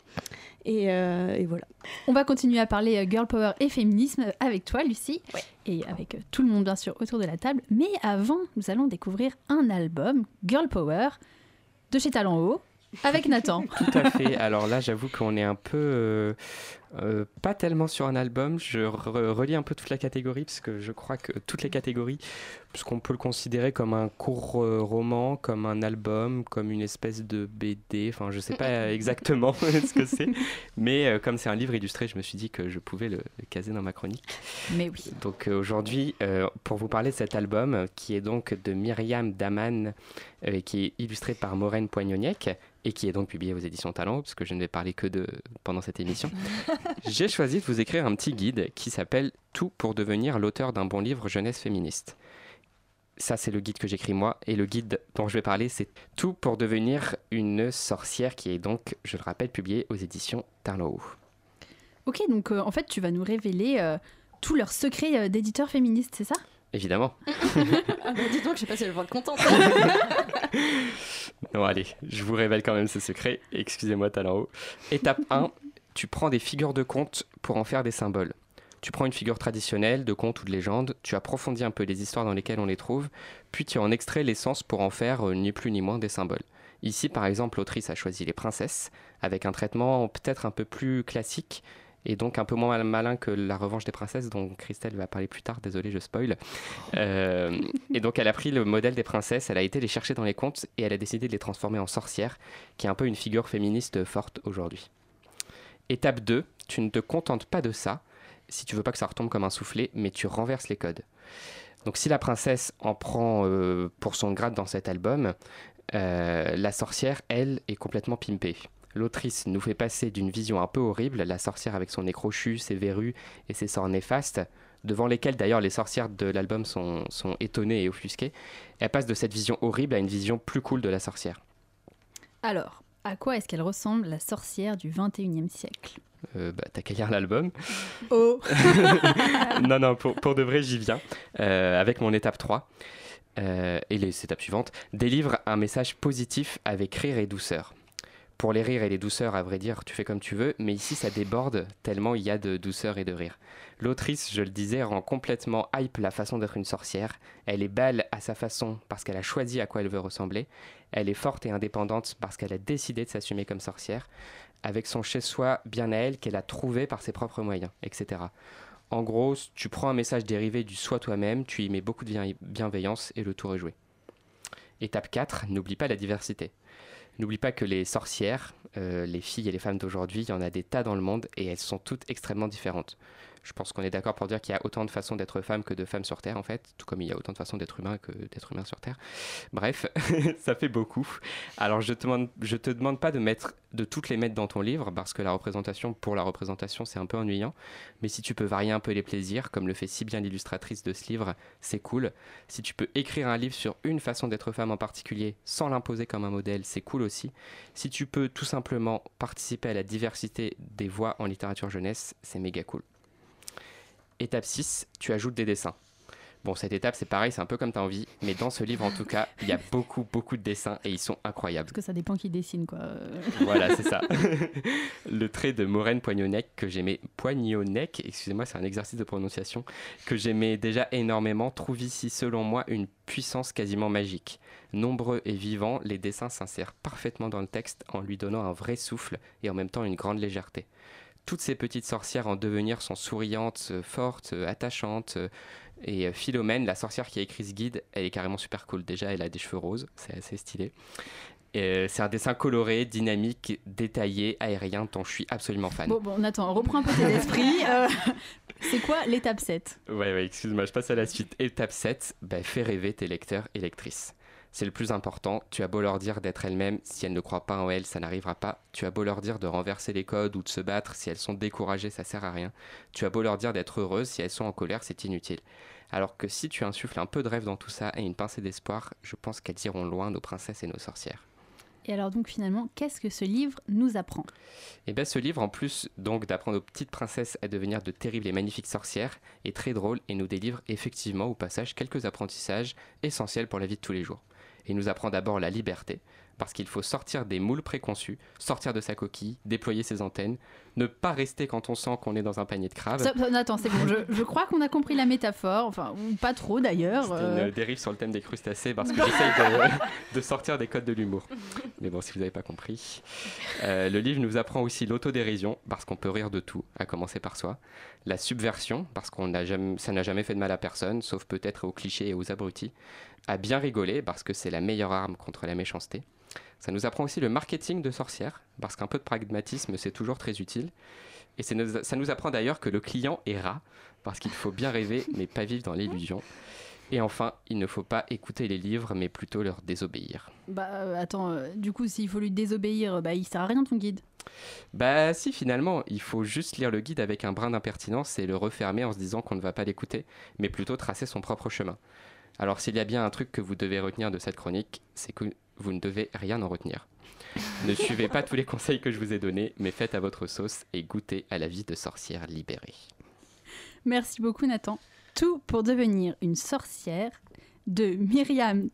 Et, euh, voilà. On va continuer à parler euh, girl power et féminisme avec toi, Lucie, et avec tout le monde, bien sûr, autour de la table. Mais avant, nous allons découvrir un album, Girl Power, de chez Talent Haut, avec Nathan. Tout à fait. Alors là, j'avoue qu'on est un peu Euh, pas tellement sur un album, je re- relis un peu toute la catégorie parce que je crois que toutes les catégories, puisqu'on peut le considérer comme un court euh, roman, comme un album, comme une espèce de BD, enfin je sais pas exactement ce que c'est, mais euh, comme c'est un livre illustré, je me suis dit que je pouvais le, le caser dans ma chronique. Mais oui. Donc euh, aujourd'hui, euh, pour vous parler de cet album, euh, qui est donc de Myriam Daman, euh, qui est illustré par Maureen Poignoniec, et qui est donc publié aux éditions Talent, parce que je ne vais parler que de pendant cette émission, j'ai choisi de vous écrire un petit guide qui s'appelle Tout pour devenir l'auteur d'un bon livre jeunesse féministe. Ça, c'est le guide que j'écris moi, et le guide dont je vais parler, c'est Tout pour devenir une sorcière, qui est donc, je le rappelle, publié aux éditions Tarlow. Ok, donc euh, en fait, tu vas nous révéler euh, tous leurs secrets euh, d'éditeurs féministes, c'est ça? Évidemment. Ah bah dis donc, je sais pas si elle va être contente. Non, allez, je vous révèle quand même ce secret. Excusez-moi, talent haut. Étape 1, tu prends des figures de contes pour en faire des symboles. Tu prends une figure traditionnelle, de conte ou de légende, tu approfondis un peu les histoires dans lesquelles on les trouve, puis tu en extrais l'essence pour en faire euh, ni plus ni moins des symboles. Ici, par exemple, l'autrice a choisi les princesses, avec un traitement peut-être un peu plus classique, et donc un peu moins mal- malin que la revanche des princesses, dont Christelle va parler plus tard, désolé, je spoil. Euh, et donc elle a pris le modèle des princesses, elle a été les chercher dans les contes, et elle a décidé de les transformer en sorcières, qui est un peu une figure féministe forte aujourd'hui. Étape 2, tu ne te contentes pas de ça, si tu veux pas que ça retombe comme un soufflet, mais tu renverses les codes. Donc si la princesse en prend euh, pour son grade dans cet album, euh, la sorcière, elle, est complètement pimpée. L'autrice nous fait passer d'une vision un peu horrible, la sorcière avec son nez crochu, ses verrues et ses sorts néfastes, devant lesquels d'ailleurs les sorcières de l'album sont, sont étonnées et offusquées. Elle passe de cette vision horrible à une vision plus cool de la sorcière. Alors, à quoi est-ce qu'elle ressemble, la sorcière du 21e siècle? Euh, bah, T'as qu'à lire l'album. Oh non, non, pour, pour de vrai, j'y viens. Euh, avec mon étape 3 euh, et les étapes suivantes, délivre un message positif avec rire et douceur. Pour les rires et les douceurs, à vrai dire, tu fais comme tu veux, mais ici ça déborde tellement il y a de douceur et de rire. L'autrice, je le disais, rend complètement hype la façon d'être une sorcière. Elle est belle à sa façon parce qu'elle a choisi à quoi elle veut ressembler. Elle est forte et indépendante parce qu'elle a décidé de s'assumer comme sorcière, avec son chez-soi bien à elle qu'elle a trouvé par ses propres moyens, etc. En gros, tu prends un message dérivé du soi toi-même, tu y mets beaucoup de bien- bienveillance et le tour est joué. Étape 4, n'oublie pas la diversité. N'oublie pas que les sorcières, euh, les filles et les femmes d'aujourd'hui, il y en a des tas dans le monde et elles sont toutes extrêmement différentes. Je pense qu'on est d'accord pour dire qu'il y a autant de façons d'être femme que de femmes sur Terre, en fait, tout comme il y a autant de façons d'être humain que d'être humain sur Terre. Bref, ça fait beaucoup. Alors je te demande, je te demande pas de mettre, de toutes les mettre dans ton livre, parce que la représentation, pour la représentation, c'est un peu ennuyant. Mais si tu peux varier un peu les plaisirs, comme le fait si bien l'illustratrice de ce livre, c'est cool. Si tu peux écrire un livre sur une façon d'être femme en particulier, sans l'imposer comme un modèle, c'est cool aussi. Si tu peux tout simplement participer à la diversité des voix en littérature jeunesse, c'est méga cool. Étape 6, tu ajoutes des dessins. Bon, cette étape, c'est pareil, c'est un peu comme tu as envie, mais dans ce livre, en tout cas, il y a beaucoup, beaucoup de dessins et ils sont incroyables. Parce que ça dépend qui dessine, quoi. Voilà, c'est ça. le trait de Maureen Poignonnec que j'aimais, Poignonnec, excusez-moi, c'est un exercice de prononciation, que j'aimais déjà énormément, trouve ici, selon moi, une puissance quasiment magique. Nombreux et vivants, les dessins s'insèrent parfaitement dans le texte en lui donnant un vrai souffle et en même temps une grande légèreté. Toutes ces petites sorcières en devenir sont souriantes, euh, fortes, euh, attachantes. euh, Et Philomène, la sorcière qui a écrit ce guide, elle est carrément super cool. Déjà, elle a des cheveux roses, c'est assez stylé. Et, euh, c'est un dessin coloré, dynamique, détaillé, aérien, dont je suis absolument fan. Bon, bon, Nathan, reprends un peu tes esprits. Euh, c'est quoi l'étape 7 Ouais, ouais, excuse-moi, je passe à la suite. Étape 7, bah, fais rêver tes lecteurs et lectrices. C'est le plus important. Tu as beau leur dire d'être elles-mêmes, si elles ne croient pas en elles, ça n'arrivera pas. Tu as beau leur dire de renverser les codes ou de se battre, si elles sont découragées, ça sert à rien. Tu as beau leur dire d'être heureuses, si elles sont en colère, c'est inutile. Alors que si tu insuffles un peu de rêve dans tout ça et une pincée d'espoir, je pense qu'elles iront loin, nos princesses et nos sorcières. Et alors donc finalement, qu'est-ce que ce livre nous apprend? Et bien ce livre, en plus donc d'apprendre aux petites princesses à devenir de terribles et magnifiques sorcières, est très drôle et nous délivre effectivement au passage quelques apprentissages essentiels pour la vie de tous les jours. Il nous apprend d'abord la liberté, parce qu'il faut sortir des moules préconçus, sortir de sa coquille, déployer ses antennes, ne pas rester quand on sent qu'on est dans un panier de crabes. Stop, attends, c'est bon. Je, je crois qu'on a compris la métaphore. Enfin, ou pas trop d'ailleurs. Euh. une dérive sur le thème des crustacés parce que j'essaye de, de sortir des codes de l'humour. Mais bon, si vous n'avez pas compris. Euh, le livre nous apprend aussi l'autodérision parce qu'on peut rire de tout, à commencer par soi. La subversion parce qu'on n'a jamais, ça n'a jamais fait de mal à personne, sauf peut-être aux clichés et aux abrutis. À bien rigoler parce que c'est la meilleure arme contre la méchanceté. Ça nous apprend aussi le marketing de sorcière parce qu'un peu de pragmatisme, c'est toujours très utile. Et ça nous apprend d'ailleurs que le client est rat parce qu'il faut bien rêver mais pas vivre dans l'illusion. Et enfin, il ne faut pas écouter les livres, mais plutôt leur désobéir. Bah euh, attends, euh, du coup, s'il faut lui désobéir, bah il sert à rien ton guide? Bah si, finalement, il faut juste lire le guide avec un brin d'impertinence et le refermer en se disant qu'on ne va pas l'écouter, mais plutôt tracer son propre chemin. Alors s'il y a bien un truc que vous devez retenir de cette chronique, c'est que vous ne devez rien en retenir. ne suivez pas tous les conseils que je vous ai donnés, mais faites à votre sauce et goûtez à la vie de sorcière libérée. Merci beaucoup, Nathan. Tout pour devenir une sorcière de Myriam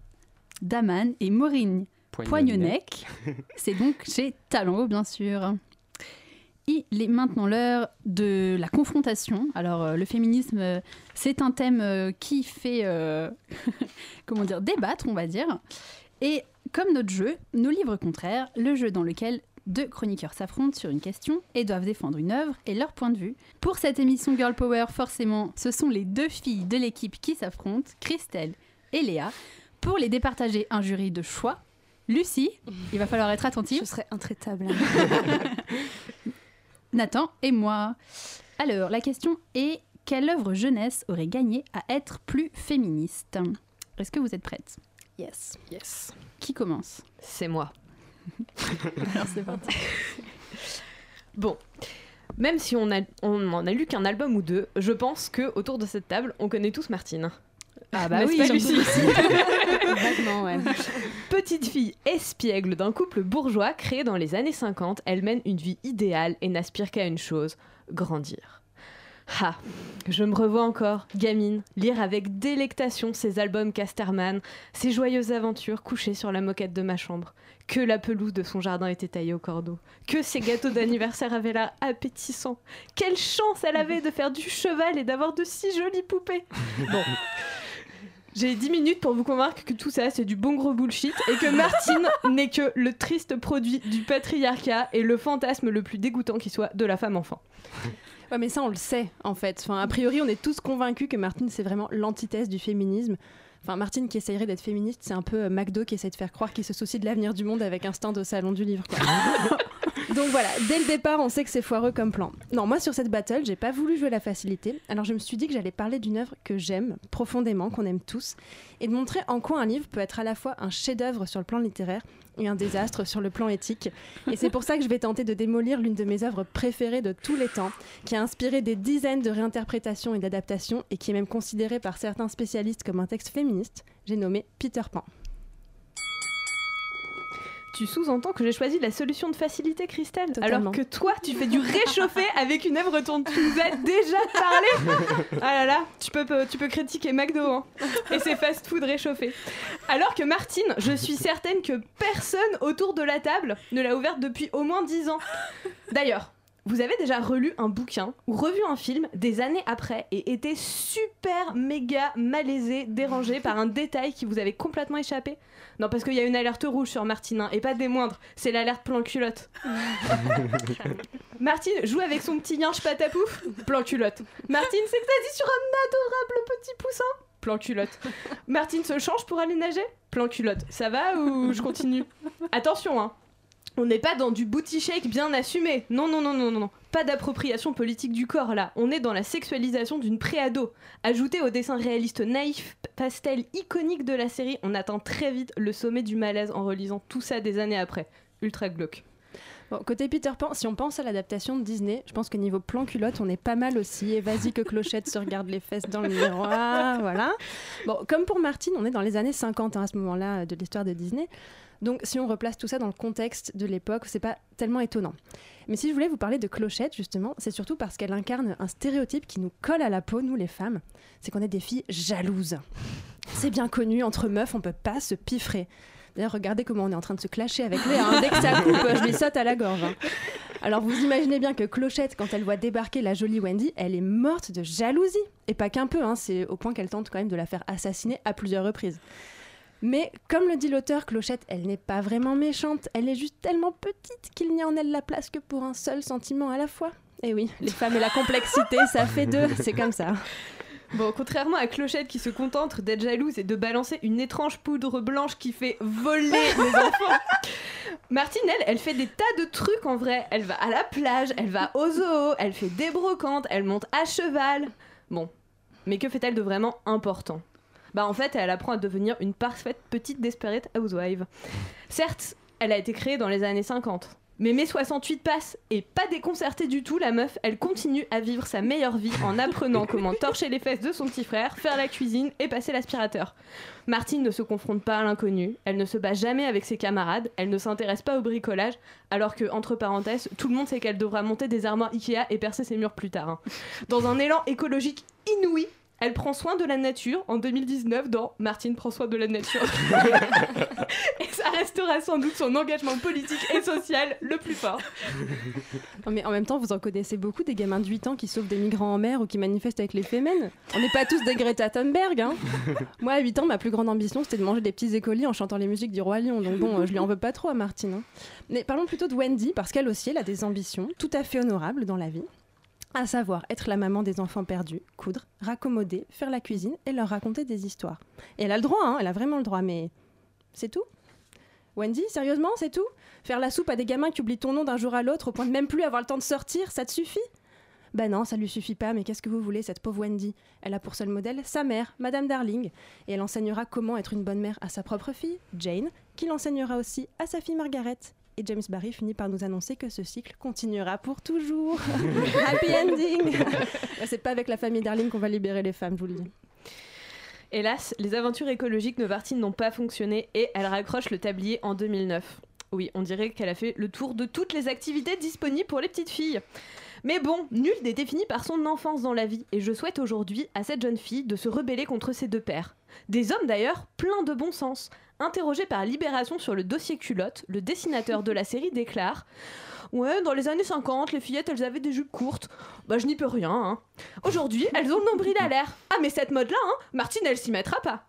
Daman et Maureen Poignonnec. C'est donc chez Talent, bien sûr. Il est maintenant l'heure de la confrontation. Alors, euh, le féminisme, euh, c'est un thème euh, qui fait, comment dire, débattre, on va dire. Et comme notre jeu, nos livres contraires, le jeu dans lequel deux chroniqueurs s'affrontent sur une question et doivent défendre une œuvre et leur point de vue. Pour cette émission Girl Power, forcément, ce sont les deux filles de l'équipe qui s'affrontent, Christelle et Léa. Pour les départager, un jury de choix. Lucie, il va falloir être attentive. Je serais intraitable. Nathan et moi. Alors, la question est quelle œuvre jeunesse aurait gagné à être plus féministe? Est-ce que vous êtes prête? Yes. Yes. Qui commence? C'est moi. Alors, c'est parti. Bon. Même si on, a, on en a lu qu'un album ou deux, je pense que autour de cette table, on connaît tous Martine. Ah N'est-ce pas, Lucie ouais. Petite fille espiègle d'un couple bourgeois créé dans les années 50, elle mène une vie idéale et n'aspire qu'à une chose, grandir. Ah, je me revois encore, gamine, lire avec délectation ces albums Casterman, ces joyeuses aventures couchées sur la moquette de ma chambre. Que la pelouse de son jardin était taillée au cordeau. Que ses gâteaux d'anniversaire avaient l'air appétissants. Quelle chance elle avait de faire du cheval et d'avoir de si jolies poupées. Bon. J'ai 10 minutes pour vous convaincre que tout ça c'est du bon gros bullshit et que Martine n'est que le triste produit du patriarcat et le fantasme le plus dégoûtant qui soit de la femme enfant. Ouais, mais ça, on le sait, en fait. Enfin, a priori, on est tous convaincus que Martine, c'est vraiment l'antithèse du féminisme. Enfin, Martine qui essayerait d'être féministe, c'est un peu euh, McDo qui essaie de faire croire qu'il se soucie de l'avenir du monde avec un stand au salon du livre. quoi. Donc voilà, dès le départ, on sait que c'est foireux comme plan. Non, moi sur cette battle, j'ai pas voulu jouer la facilité. Alors je me suis dit que j'allais parler d'une œuvre que j'aime profondément, qu'on aime tous, et de montrer en quoi un livre peut être à la fois un chef-d'œuvre sur le plan littéraire et un désastre sur le plan éthique. Et c'est pour ça que je vais tenter de démolir l'une de mes œuvres préférées de tous les temps, qui a inspiré des dizaines de réinterprétations et d'adaptations, et qui est même considérée par certains spécialistes comme un texte féministe. J'ai nommé Peter Pan. Tu sous-entends que j'ai choisi la solution de facilité, Christelle Totalement. Alors que toi, tu fais du réchauffé avec une œuvre dont tu nous as déjà parlé Ah là là, tu peux, tu peux critiquer McDo hein, et ses fast-food réchauffés. Alors que Martine, je suis certaine que personne autour de la table ne l'a ouverte depuis au moins 10 ans. D'ailleurs, vous avez déjà relu un bouquin ou revu un film des années après et été super méga malaisé, dérangé par un détail qui vous avait complètement échappé? Non, parce qu'il y a une alerte rouge sur Martine, hein, et pas des moindres, c'est l'alerte plan culotte. Martine joue avec son petit yinche patapouf, plan culotte. Martine s'extasie sur un adorable petit poussin, plan culotte. Martine se change pour aller nager, plan culotte. Ça va ou je continue? Attention, hein. On n'est pas dans du booty shake bien assumé. Non, non, non, non, non. Pas d'appropriation politique du corps là. On est dans la sexualisation d'une préado. Ajouté au dessin réaliste naïf, pastel iconique de la série, on atteint très vite le sommet du malaise en relisant tout ça des années après. Ultra glauque. Bon, côté Peter Pan, si on pense à l'adaptation de Disney, je pense que niveau plan culotte, on est pas mal aussi. Et vas-y que Clochette se regarde les fesses dans le miroir, voilà. Bon, comme pour Martine, on est dans les années 50 hein, à ce moment-là de l'histoire de Disney. Donc si on replace tout ça dans le contexte de l'époque, c'est pas tellement étonnant. Mais si je voulais vous parler de Clochette, justement, c'est surtout parce qu'elle incarne un stéréotype qui nous colle à la peau, nous les femmes, c'est qu'on est des filles jalouses. C'est bien connu, entre meufs, on peut pas se piffrer. D'ailleurs, regardez comment on est en train de se clasher avec Léa. hein. Dès que ça coupe, je lui saute à la gorge. hein. Alors vous imaginez bien que Clochette, quand elle voit débarquer la jolie Wendy, elle est morte de jalousie. Et pas qu'un peu, hein, c'est au point qu'elle tente quand même de la faire assassiner à plusieurs reprises. Mais comme le dit l'auteur, Clochette, elle n'est pas vraiment méchante, elle est juste tellement petite qu'il n'y a en elle la place que pour un seul sentiment à la fois. Et oui, les femmes et la complexité, ça fait deux, c'est comme ça. Bon, contrairement à Clochette qui se contente d'être jalouse et de balancer une étrange poudre blanche qui fait voler les enfants, Martine, elle, elle fait des tas de trucs en vrai. Elle va à la plage, elle va au zoo, elle fait des brocantes, elle monte à cheval. Bon, mais que fait-elle de vraiment important? Bah en fait, elle apprend à devenir une parfaite petite desperate housewife. Certes, elle a été créée dans les années 50. Mais mai 68 passe et pas déconcertée du tout, la meuf, elle continue à vivre sa meilleure vie en apprenant comment torcher les fesses de son petit frère, faire la cuisine et passer l'aspirateur. Martine ne se confronte pas à l'inconnu, elle ne se bat jamais avec ses camarades, elle ne s'intéresse pas au bricolage, alors que, entre parenthèses, tout le monde sait qu'elle devra monter des armoires Ikea et percer ses murs plus tard. hein. Dans un élan écologique inouï, elle prend soin de la nature en 2019 dans Martine prend soin de la nature. et ça restera sans doute son engagement politique et social le plus fort. Non, mais en même temps, vous en connaissez beaucoup des gamins de 8 ans qui sauvent des migrants en mer ou qui manifestent avec les Femen. On n'est pas tous des Greta Thunberg. Hein. Moi, à 8 ans, ma plus grande ambition, c'était de manger des petits écoliers en chantant les musiques du Roi Lion. Donc bon, je lui en veux pas trop à Martine. hein. Mais parlons plutôt de Wendy, parce qu'elle aussi, elle a des ambitions tout à fait honorables dans la vie. À savoir être la maman des enfants perdus, coudre, raccommoder, faire la cuisine et leur raconter des histoires. Et elle a le droit, hein, elle a vraiment le droit, mais c'est tout Wendy, sérieusement, c'est tout? Faire la soupe à des gamins qui oublient ton nom d'un jour à l'autre au point de même plus avoir le temps de sortir, ça te suffit? Ben non, ça lui suffit pas, mais qu'est-ce que vous voulez, cette pauvre Wendy? Elle a pour seul modèle sa mère, Madame Darling, et elle enseignera comment être une bonne mère à sa propre fille, Jane, qui l'enseignera aussi à sa fille Margaret. Et James Barry finit par nous annoncer que ce cycle continuera pour toujours. Happy ending C'est pas avec la famille Darling qu'on va libérer les femmes, je vous le dis. Hélas, les aventures écologiques de Martine n'ont pas fonctionné et elle raccroche le tablier en 2009. Oui, on dirait qu'elle a fait le tour de toutes les activités disponibles pour les petites filles. Mais bon, nul n'est défini par son enfance dans la vie, et je souhaite aujourd'hui à cette jeune fille de se rebeller contre ses deux pères. Des hommes d'ailleurs, pleins de bon sens. Interrogé par Libération sur le dossier culotte, le dessinateur de la série déclare Ouais, dans les années 50, les fillettes, elles avaient des jupes courtes. Bah, je n'y peux rien, hein. Aujourd'hui, elles ont le nombril à l'air. Ah, mais cette mode-là, hein, Martine, elle s'y mettra pas.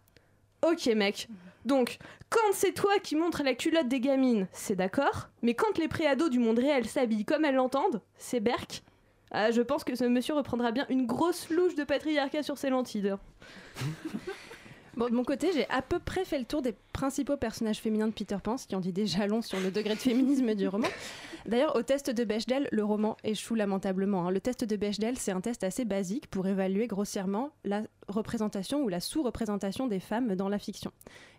Ok, mec. Donc, quand c'est toi qui montres la culotte des gamines, c'est d'accord. Mais quand les préados du monde réel s'habillent comme elles l'entendent, c'est berk. Ah, je pense que ce monsieur reprendra bien une grosse louche de patriarcat sur ses lentilles. Bon, de mon côté, j'ai à peu près fait le tour des principaux personnages féminins de Peter Pan, ce qui en dit déjà long sur le degré de féminisme du roman. D'ailleurs, au test de Bechdel, le roman échoue lamentablement. hein. Le test de Bechdel, c'est un test assez basique pour évaluer grossièrement la représentation ou la sous-représentation des femmes dans la fiction.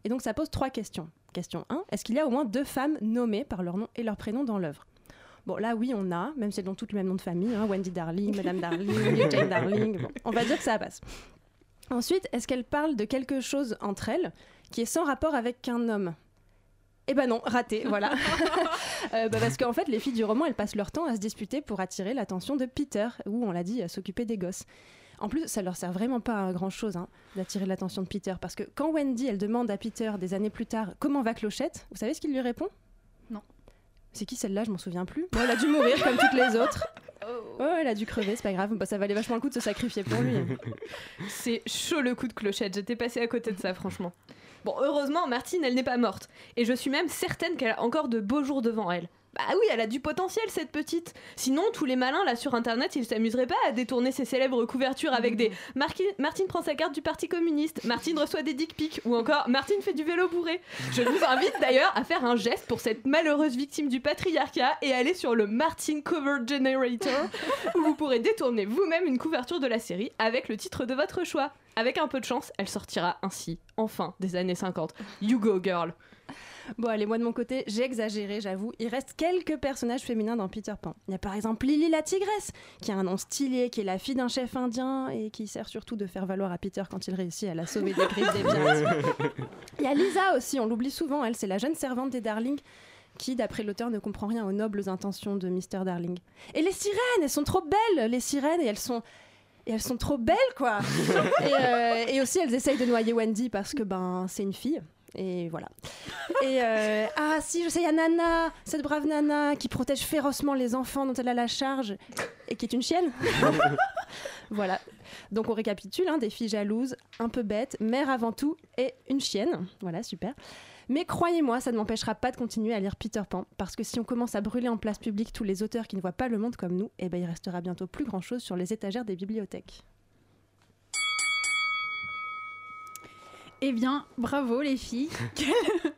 Et donc, ça pose trois questions. Question 1, est-ce qu'il y a au moins deux femmes nommées par leur nom et leur prénom dans l'œuvre? Bon, là, oui, on a, même si elles ont toutes le même nom de famille, hein, Wendy Darling, Madame Darling, Jane Darling. On va dire que ça passe. Ensuite, est-ce qu'elles parlent de quelque chose entre elles qui est sans rapport avec un homme? Eh ben non, raté, voilà. Euh, bah parce qu'en fait, les filles du roman, elles passent leur temps à se disputer pour attirer l'attention de Peter, ou on l'a dit, à s'occuper des gosses. En plus, ça leur sert vraiment pas à grand chose hein, d'attirer l'attention de Peter, parce que quand Wendy, elle demande à Peter des années plus tard comment va Clochette, vous savez ce qu'il lui répond? Non. C'est qui celle-là? Je m'en souviens plus. Bon, elle a dû mourir comme toutes les autres. Oh. Elle a dû crever, c'est pas grave. Bah, ça valait vachement le coup de se sacrifier pour lui. C'est chaud le coup de clochette, j'étais passée à côté de ça, franchement. Bon, heureusement, Martine, elle n'est pas morte. Et je suis même certaine qu'elle a encore de beaux jours devant elle. Bah oui, elle a du potentiel, cette petite. Sinon, tous les malins, là, sur Internet, ils s'amuseraient pas à détourner ses célèbres couvertures avec des Marqui- Martine prend sa carte du Parti communiste, Martine reçoit des dick pics, ou encore Martine fait du vélo bourré. Je vous invite d'ailleurs à faire un geste pour cette malheureuse victime du patriarcat et aller sur le Martine Cover Generator, où vous pourrez détourner vous-même une couverture de la série avec le titre de votre choix. Avec un peu de chance, elle sortira ainsi, enfin, des années 50. You go, girl. Bon, allez, moi de mon côté, j'ai exagéré, j'avoue. Il reste quelques personnages féminins dans Peter Pan. Il y a par exemple Lily la tigresse, qui a un nom stylé, qui est la fille d'un chef indien et qui sert surtout de faire valoir à Peter quand il réussit à la sauver des griffes des. Il y a Lisa aussi, on l'oublie souvent, elle, c'est la jeune servante des Darling qui, d'après l'auteur, ne comprend rien aux nobles intentions de Mr. Darling. Et les sirènes, elles sont trop belles, les sirènes, et elles sont... Et elles sont trop belles, quoi et, euh, et aussi, elles essayent de noyer Wendy parce que, ben, c'est une fille. Et voilà. Et euh, ah si, je sais, il y a Nana, cette brave Nana qui protège férocement les enfants dont elle a la charge et qui est une chienne. voilà. Donc on récapitule, hein, des filles jalouses, un peu bêtes, mère avant tout et une chienne. Voilà, super. Mais croyez-moi, ça ne m'empêchera pas de continuer à lire Peter Pan, parce que si on commence à brûler en place publique tous les auteurs qui ne voient pas le monde comme nous, eh ben il restera bientôt plus grand-chose sur les étagères des bibliothèques. Eh bien, bravo les filles. quel,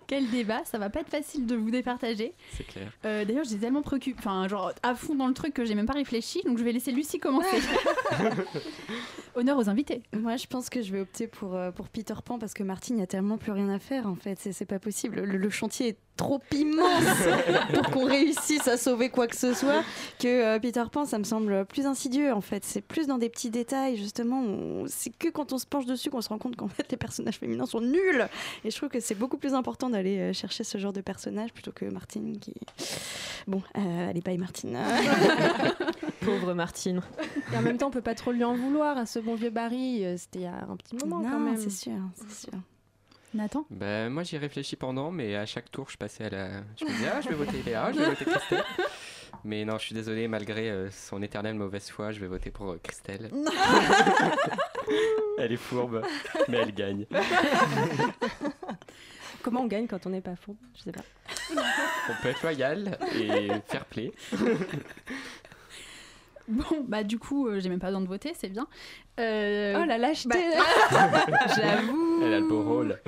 quel débat. Ça va pas être facile de vous départager. C'est clair. Euh, D'ailleurs, j'étais tellement préoccupée, enfin, genre à fond dans le truc que j'ai même pas réfléchi. Donc, je vais laisser Lucie commencer. Honneur aux invités. Moi, je pense que je vais opter pour, euh, pour Peter Pan parce que Martine, il n'y a tellement plus rien à faire en fait. C'est c'est pas possible. Le, le chantier est trop immense pour qu'on réussisse à sauver quoi que ce soit que euh, Peter Pan, ça me semble plus insidieux en fait. C'est plus dans des petits détails justement. on- C'est que quand on se penche dessus qu'on se rend compte qu'en fait les personnages féminins sont nuls. Et je trouve que c'est beaucoup plus important d'aller euh, chercher ce genre de personnage plutôt que Martine qui. Bon, euh, allez, bye Martine. Pauvre Martine. Et en même temps, on peut pas trop lui en vouloir à ce bon vieux Barry. euh, C'était il y a un petit moment quand même. c'est sûr, c'est sûr. Nathan? Ben, moi, j'y réfléchis pendant, mais à chaque tour, je passais à la. Je me disais, ah, je vais voter Léa, je vais voter Christelle. Mais non, je suis désolé, malgré euh, son éternelle mauvaise foi, je vais voter pour euh, Christelle. elle est fourbe, mais elle gagne. Comment on gagne quand on n'est pas fou Je sais pas. On peut être loyal et fair play. Bon, bah du coup, euh, j'ai même pas besoin de voter, c'est bien. Euh, Oh la lâcheté J'avoue. Elle a le beau rôle.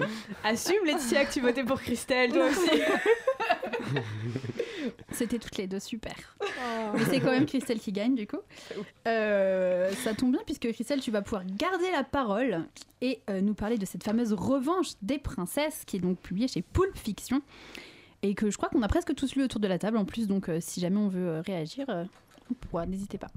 Assume Laetitia que tu votais pour Christelle, toi aussi. C'était toutes les deux super. Mais c'est quand même Christelle qui gagne du coup. Euh, ça tombe bien puisque Christelle, tu vas pouvoir garder la parole et euh, nous parler de cette fameuse revanche des princesses qui est donc publiée chez Pulp Fiction et que je crois qu'on a presque tous lu autour de la table en plus. Donc euh, si jamais on veut euh, réagir, n'hésitez pas.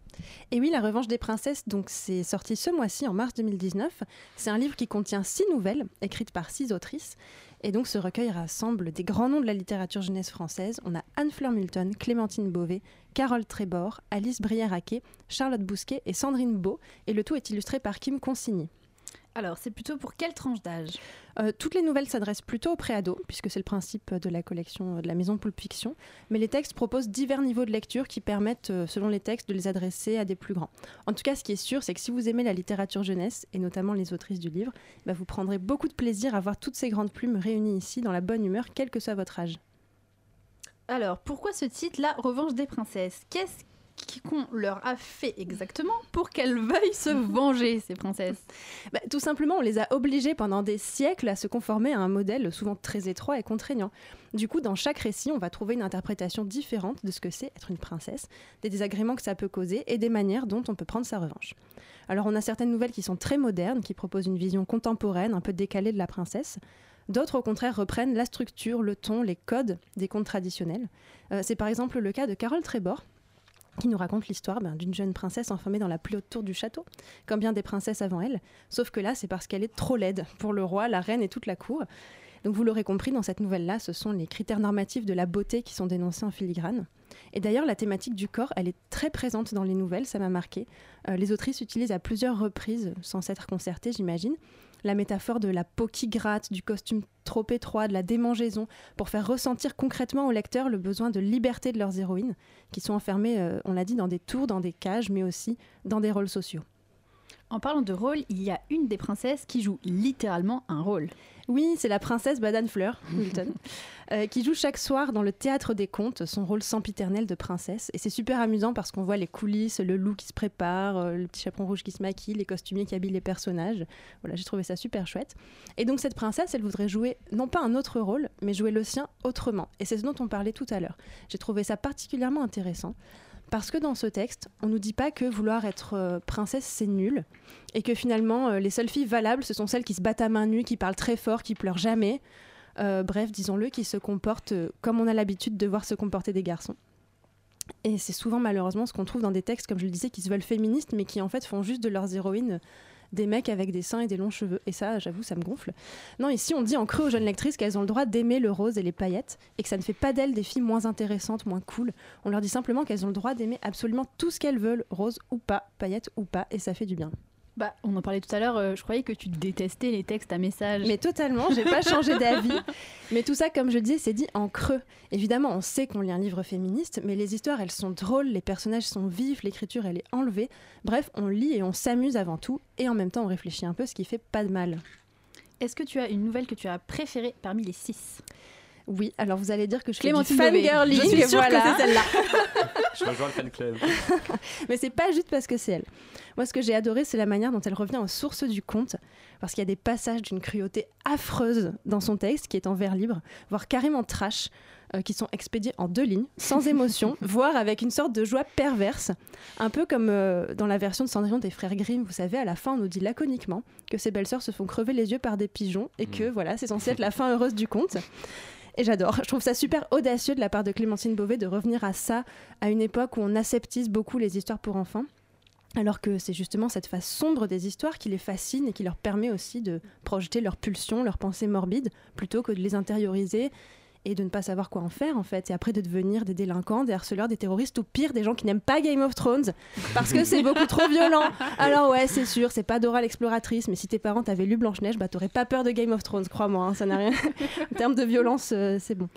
Et oui, La Revanche des Princesses, donc c'est sorti ce mois-ci, en mars 2019. C'est un livre qui contient six nouvelles, écrites par six autrices. Et donc ce recueil rassemble des grands noms de la littérature jeunesse française. On a Anne-Fleur Milton, Clémentine Beauvais, Carole Trébor, Alice Brière-Haquet, Charlotte Bousquet et Sandrine Beau. Et le tout est illustré par Kim Consigny. Alors c'est plutôt pour quelle tranche d'âge? Euh, toutes les nouvelles s'adressent plutôt aux préados, puisque c'est le principe de la collection euh, de la maison Pulp Fiction. Mais les textes proposent divers niveaux de lecture qui permettent, euh, selon les textes, de les adresser à des plus grands. En tout cas, ce qui est sûr, c'est que si vous aimez la littérature jeunesse, et notamment les autrices du livre, bah, vous prendrez beaucoup de plaisir à voir toutes ces grandes plumes réunies ici dans la bonne humeur, quel que soit votre âge. Alors pourquoi ce titre, La Revanche des princesses? Qu'est-ce qu'on leur a fait exactement pour qu'elles veuillent se venger, ces princesses Bah, tout simplement, on les a obligés pendant des siècles à se conformer à un modèle souvent très étroit et contraignant. Du coup, dans chaque récit, on va trouver une interprétation différente de ce que c'est être une princesse, des désagréments que ça peut causer et des manières dont on peut prendre sa revanche. Alors, on a certaines nouvelles qui sont très modernes, qui proposent une vision contemporaine, un peu décalée de la princesse. D'autres, au contraire, reprennent la structure, le ton, les codes des contes traditionnels. Euh, c'est par exemple le cas de Carole Trébor, qui nous raconte l'histoire ben, d'une jeune princesse enfermée dans la plus haute tour du château, comme bien des princesses avant elle. Sauf que là, c'est parce qu'elle est trop laide pour le roi, la reine et toute la cour. Donc vous l'aurez compris, dans cette nouvelle-là, ce sont les critères normatifs de la beauté qui sont dénoncés en filigrane. Et d'ailleurs, la thématique du corps, elle est très présente dans les nouvelles, ça m'a marqué. Euh, les autrices utilisent à plusieurs reprises, sans s'être concertées, j'imagine, la métaphore de la peau gratte, du costume trop étroit, de la démangeaison, pour faire ressentir concrètement au lecteur le besoin de liberté de leurs héroïnes, qui sont enfermées, euh, on l'a dit, dans des tours, dans des cages, mais aussi dans des rôles sociaux. En parlant de rôle, il y a une des princesses qui joue littéralement un rôle. Oui, c'est la princesse Badane Fleur, Milton, euh, qui joue chaque soir dans le théâtre des contes son rôle sempiternel de princesse. Et c'est super amusant parce qu'on voit les coulisses, le loup qui se prépare, euh, le petit chaperon rouge qui se maquille, les costumiers qui habillent les personnages. Voilà, j'ai trouvé ça super chouette. Et donc cette princesse, elle voudrait jouer non pas un autre rôle, mais jouer le sien autrement. Et c'est ce dont on parlait tout à l'heure. J'ai trouvé ça particulièrement intéressant. Parce que dans ce texte, on nous dit pas que vouloir être euh, princesse c'est nul, et que finalement euh, les seules filles valables ce sont celles qui se battent à main nue, qui parlent très fort, qui pleurent jamais, Euh, bref, disons-le, qui se comportent comme on a l'habitude de voir se comporter des garçons. Et c'est souvent malheureusement ce qu'on trouve dans des textes, comme je le disais, qui se veulent féministes, mais qui en fait font juste de leurs héroïnes des mecs avec des seins et des longs cheveux. Et ça, j'avoue, ça me gonfle. Non, ici, on dit en creux aux jeunes lectrices qu'elles ont le droit d'aimer le rose et les paillettes, et que ça ne fait pas d'elles des filles moins intéressantes, moins cool. On leur dit simplement qu'elles ont le droit d'aimer absolument tout ce qu'elles veulent, rose ou pas, paillettes ou pas, et ça fait du bien. Bah, on en parlait tout à l'heure, euh, je croyais que tu détestais les textes à message. Mais totalement, j'ai pas changé d'avis. Mais tout ça, comme je disais, c'est dit en creux. Évidemment, on sait qu'on lit un livre féministe, mais les histoires, elles sont drôles, les personnages sont vifs, l'écriture, elle est enlevée. Bref, on lit et on s'amuse avant tout, et en même temps, on réfléchit un peu, ce qui fait pas de mal. Est-ce que tu as une nouvelle que tu as préférée parmi les six? Oui, alors vous allez dire que je Clémentine fais du Je suis sûre voilà. que c'est celle-là. Je rejoins le fan club. Mais c'est pas juste parce que c'est elle. Moi, ce que j'ai adoré, c'est la manière dont elle revient aux sources du conte, parce qu'il y a des passages d'une cruauté affreuse dans son texte, qui est en vers libre, voire carrément trash, euh, qui sont expédiés en deux lignes, sans émotion, voire avec une sorte de joie perverse, un peu comme euh, dans la version de Cendrillon des frères Grimm. Vous savez, à la fin, on nous dit laconiquement que ses belles-sœurs se font crever les yeux par des pigeons, et que voilà, c'est censé être la fin heureuse du conte. Et j'adore. Je trouve ça super audacieux de la part de Clémentine Beauvais de revenir à ça à une époque où on aseptise beaucoup les histoires pour enfants. Alors que c'est justement cette face sombre des histoires qui les fascine et qui leur permet aussi de projeter leurs pulsions, leurs pensées morbides, plutôt que de les intérioriser et de ne pas savoir quoi en faire en fait, et après de devenir des délinquants, des harceleurs, des terroristes ou pire, des gens qui n'aiment pas Game of Thrones parce que c'est beaucoup trop violent. Alors ouais, c'est sûr, c'est pas Dora l'exploratrice, mais si tes parents t'avaient lu Blanche-Neige, bah t'aurais pas peur de Game of Thrones, crois-moi, hein, ça n'a rien. en termes de violence, euh, c'est bon.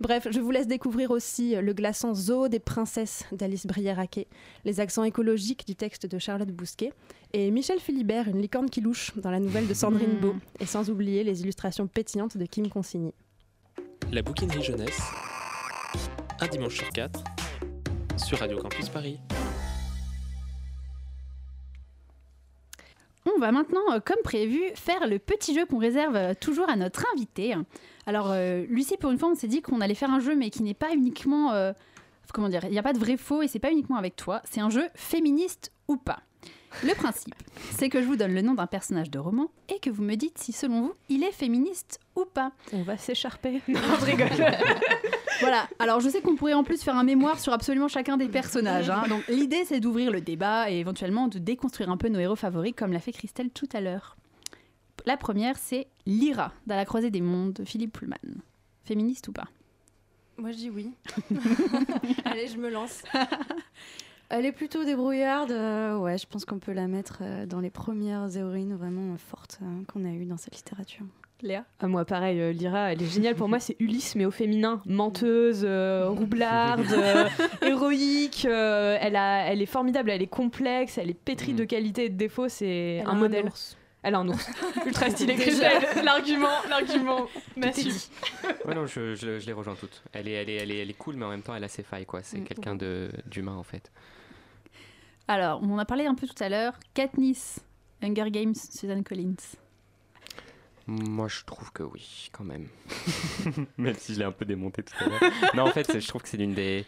Bref, je vous laisse découvrir aussi le glaçant Zoo des princesses d'Alice Brière-Aquet, les accents écologiques du texte de Charlotte Bousquet, et Michel Philibert, une licorne qui louche dans la nouvelle de Sandrine Mm. Beau, et sans oublier les illustrations pétillantes de Kim Consigny. La bouquinerie jeunesse, un dimanche sur quatre, sur Radio Campus Paris. On va maintenant, euh, comme prévu, faire le petit jeu qu'on réserve euh, toujours à notre invité. Alors, euh, Lucie, pour une fois, on s'est dit qu'on allait faire un jeu, mais qui n'est pas uniquement. comment dire Il n'y a pas de vrai faux et c'est pas uniquement avec toi. C'est un jeu féministe ou pas. Le principe, c'est que je vous donne le nom d'un personnage de roman et que vous me dites si, selon vous, il est féministe ou pas. On va s'écharper. Non, je rigole. Voilà, alors je sais qu'on pourrait en plus faire un mémoire sur absolument chacun des personnages. hein. Donc l'idée c'est d'ouvrir le débat et éventuellement de déconstruire un peu nos héros favoris comme l'a fait Christelle tout à l'heure. La première c'est Lyra, dans la croisée des mondes de Philippe Pullman. Féministe ou pas? Moi je dis oui. Allez, je me lance. Elle est plutôt débrouillarde. euh, ouais, je pense qu'on peut la mettre euh, dans les premières héroïnes vraiment euh, fortes euh, qu'on a eues dans cette littérature. Léa? Ah, moi, pareil, euh, Lyra, elle est géniale. Pour moi, c'est Ulysse, mais au féminin. Menteuse, euh, roublarde, euh, héroïque. euh, elle, a, elle est formidable, elle est complexe, elle est pétrie Mm. de qualités et de défauts. C'est un modèle. ours. Elle a un ours. Ultra stylé. Christelle, L'argument, l'argument. massif. Ouais, non, je, je- je les rejoins toutes. Elle est, elle, est, elle, est, elle est cool, mais en même temps, elle a ses failles, quoi. C'est Mm. quelqu'un de- d'humain, en fait. Alors, on en a parlé un peu tout à l'heure. Katniss, Hunger Games, Suzanne Collins. Moi, je trouve que oui, quand même. même si je l'ai un peu démonté tout à l'heure. non, en fait, je trouve que c'est l'une des.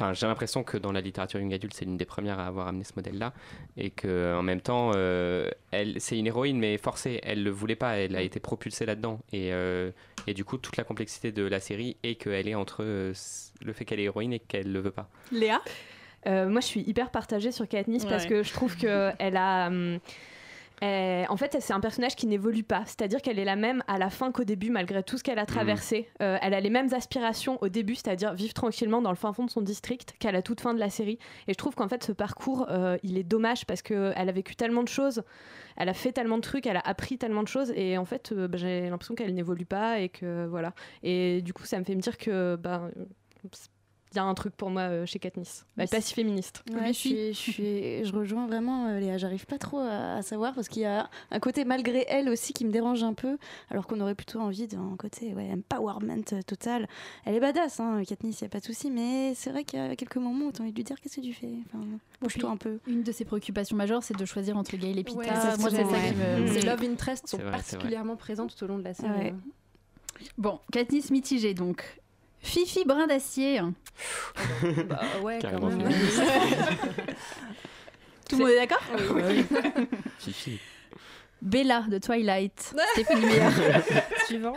Enfin, j'ai l'impression que dans la littérature young adulte, c'est l'une des premières à avoir amené ce modèle-là, et que en même temps, euh, elle, c'est une héroïne, mais forcée. Elle le voulait pas. Elle a été propulsée là-dedans, et, euh, et du coup, toute la complexité de la série est qu'elle est entre euh, le fait qu'elle est héroïne et qu'elle le veut pas. Léa? Euh, moi, je suis hyper partagée sur Katniss parce Ouais. que je trouve que elle a. elle- en fait, c'est un personnage qui n'évolue pas. C'est-à-dire qu'elle est la même à la fin qu'au début, malgré tout ce qu'elle a traversé. Euh, elle a les mêmes aspirations au début, c'est-à-dire vivre tranquillement dans le fin fond de son district, qu'à la toute fin de la série. Et je trouve qu'en fait, ce parcours, euh, il est dommage parce qu'elle a vécu tellement de choses, elle a fait tellement de trucs, elle a appris tellement de choses. Et en fait, euh, bah, j'ai l'impression qu'elle n'évolue pas et que voilà. Et du coup, ça me fait me dire que. bah, il y a un truc pour moi euh, chez Katniss. Elle est pas si féministe. Ouais, je, Lucie suis, je, suis- je rejoins vraiment euh, Léa. J'arrive pas trop à, à savoir parce qu'il y a un côté malgré elle aussi qui me dérange un peu, alors qu'on aurait plutôt envie d'un côté ouais, empowerment euh, total. Elle est badass, hein, Katniss, y a pas de souci, mais c'est vrai qu'il y a quelques moments où t'as envie de lui dire qu'est-ce que tu fais? Enfin, bouge-toi un peu. Une de ses préoccupations majeures, c'est de choisir entre Gail et Pita. Ouais, Moi, c'est ça qui me. Love interests sont vrai. particulièrement présents tout au long de la série. Ouais. Bon, Katniss mitigée donc. Fifi Brin d'Acier. Bah ouais, quand Carrément même. Tout le monde est d'accord Fifi. Bella de Twilight. Stéphanie Meyer. Suivant.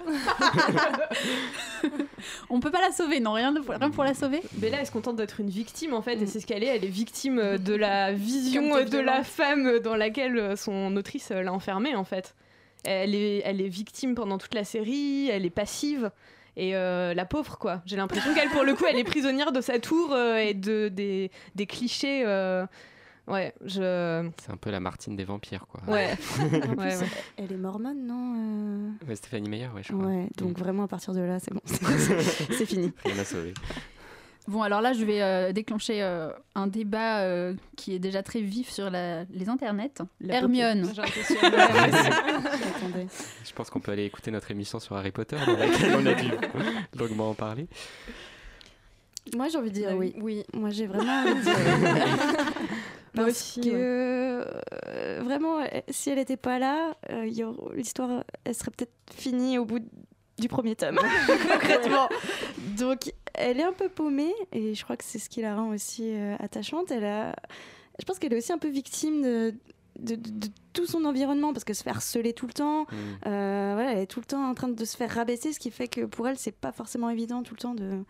On peut pas la sauver, non Rien, de, rien pour la sauver Bella elle se contente d'être une victime en fait, Mm. et c'est ce qu'elle est. Elle est victime euh, de la vision de la femme dans laquelle euh, son autrice euh, l'a enfermée en fait. Elle est, elle est victime pendant toute la série, elle est passive. Et euh, la pauvre, quoi. J'ai l'impression qu'elle, pour le coup, elle est prisonnière de sa tour euh, et de, des, des clichés euh, Ouais, je. C'est un peu la Martine des vampires, quoi. Ouais. En plus, Ouais, ouais. Elle est mormone, non Ouais, Stéphanie Meyer, ouais, je crois. Ouais, donc Mm. vraiment à partir de là, c'est bon. c'est fini. On a sauvé. Bon, alors là, je vais euh, déclencher euh, un débat euh, qui est déjà très vif sur la- les internets. La Hermione. Je pense qu'on peut aller écouter notre émission sur Harry Potter, dans laquelle on a dû longuement en parler. Moi, j'ai envie de dire oui. Oui. Moi, j'ai vraiment envie de dire Parce aussi, que euh, vraiment, si elle n'était pas là, euh, l'histoire, elle serait peut-être finie au bout du premier tome, concrètement. Donc, elle est un peu paumée, et je crois que c'est ce qui la rend aussi euh, attachante. Elle a, je pense qu'elle est aussi un peu victime de, de, de- de tout son environnement, parce que se faire harceler tout le temps, Mm. euh, voilà, elle est tout le temps en train de se faire rabaisser, ce qui fait que pour elle, c'est pas forcément évident tout le temps de,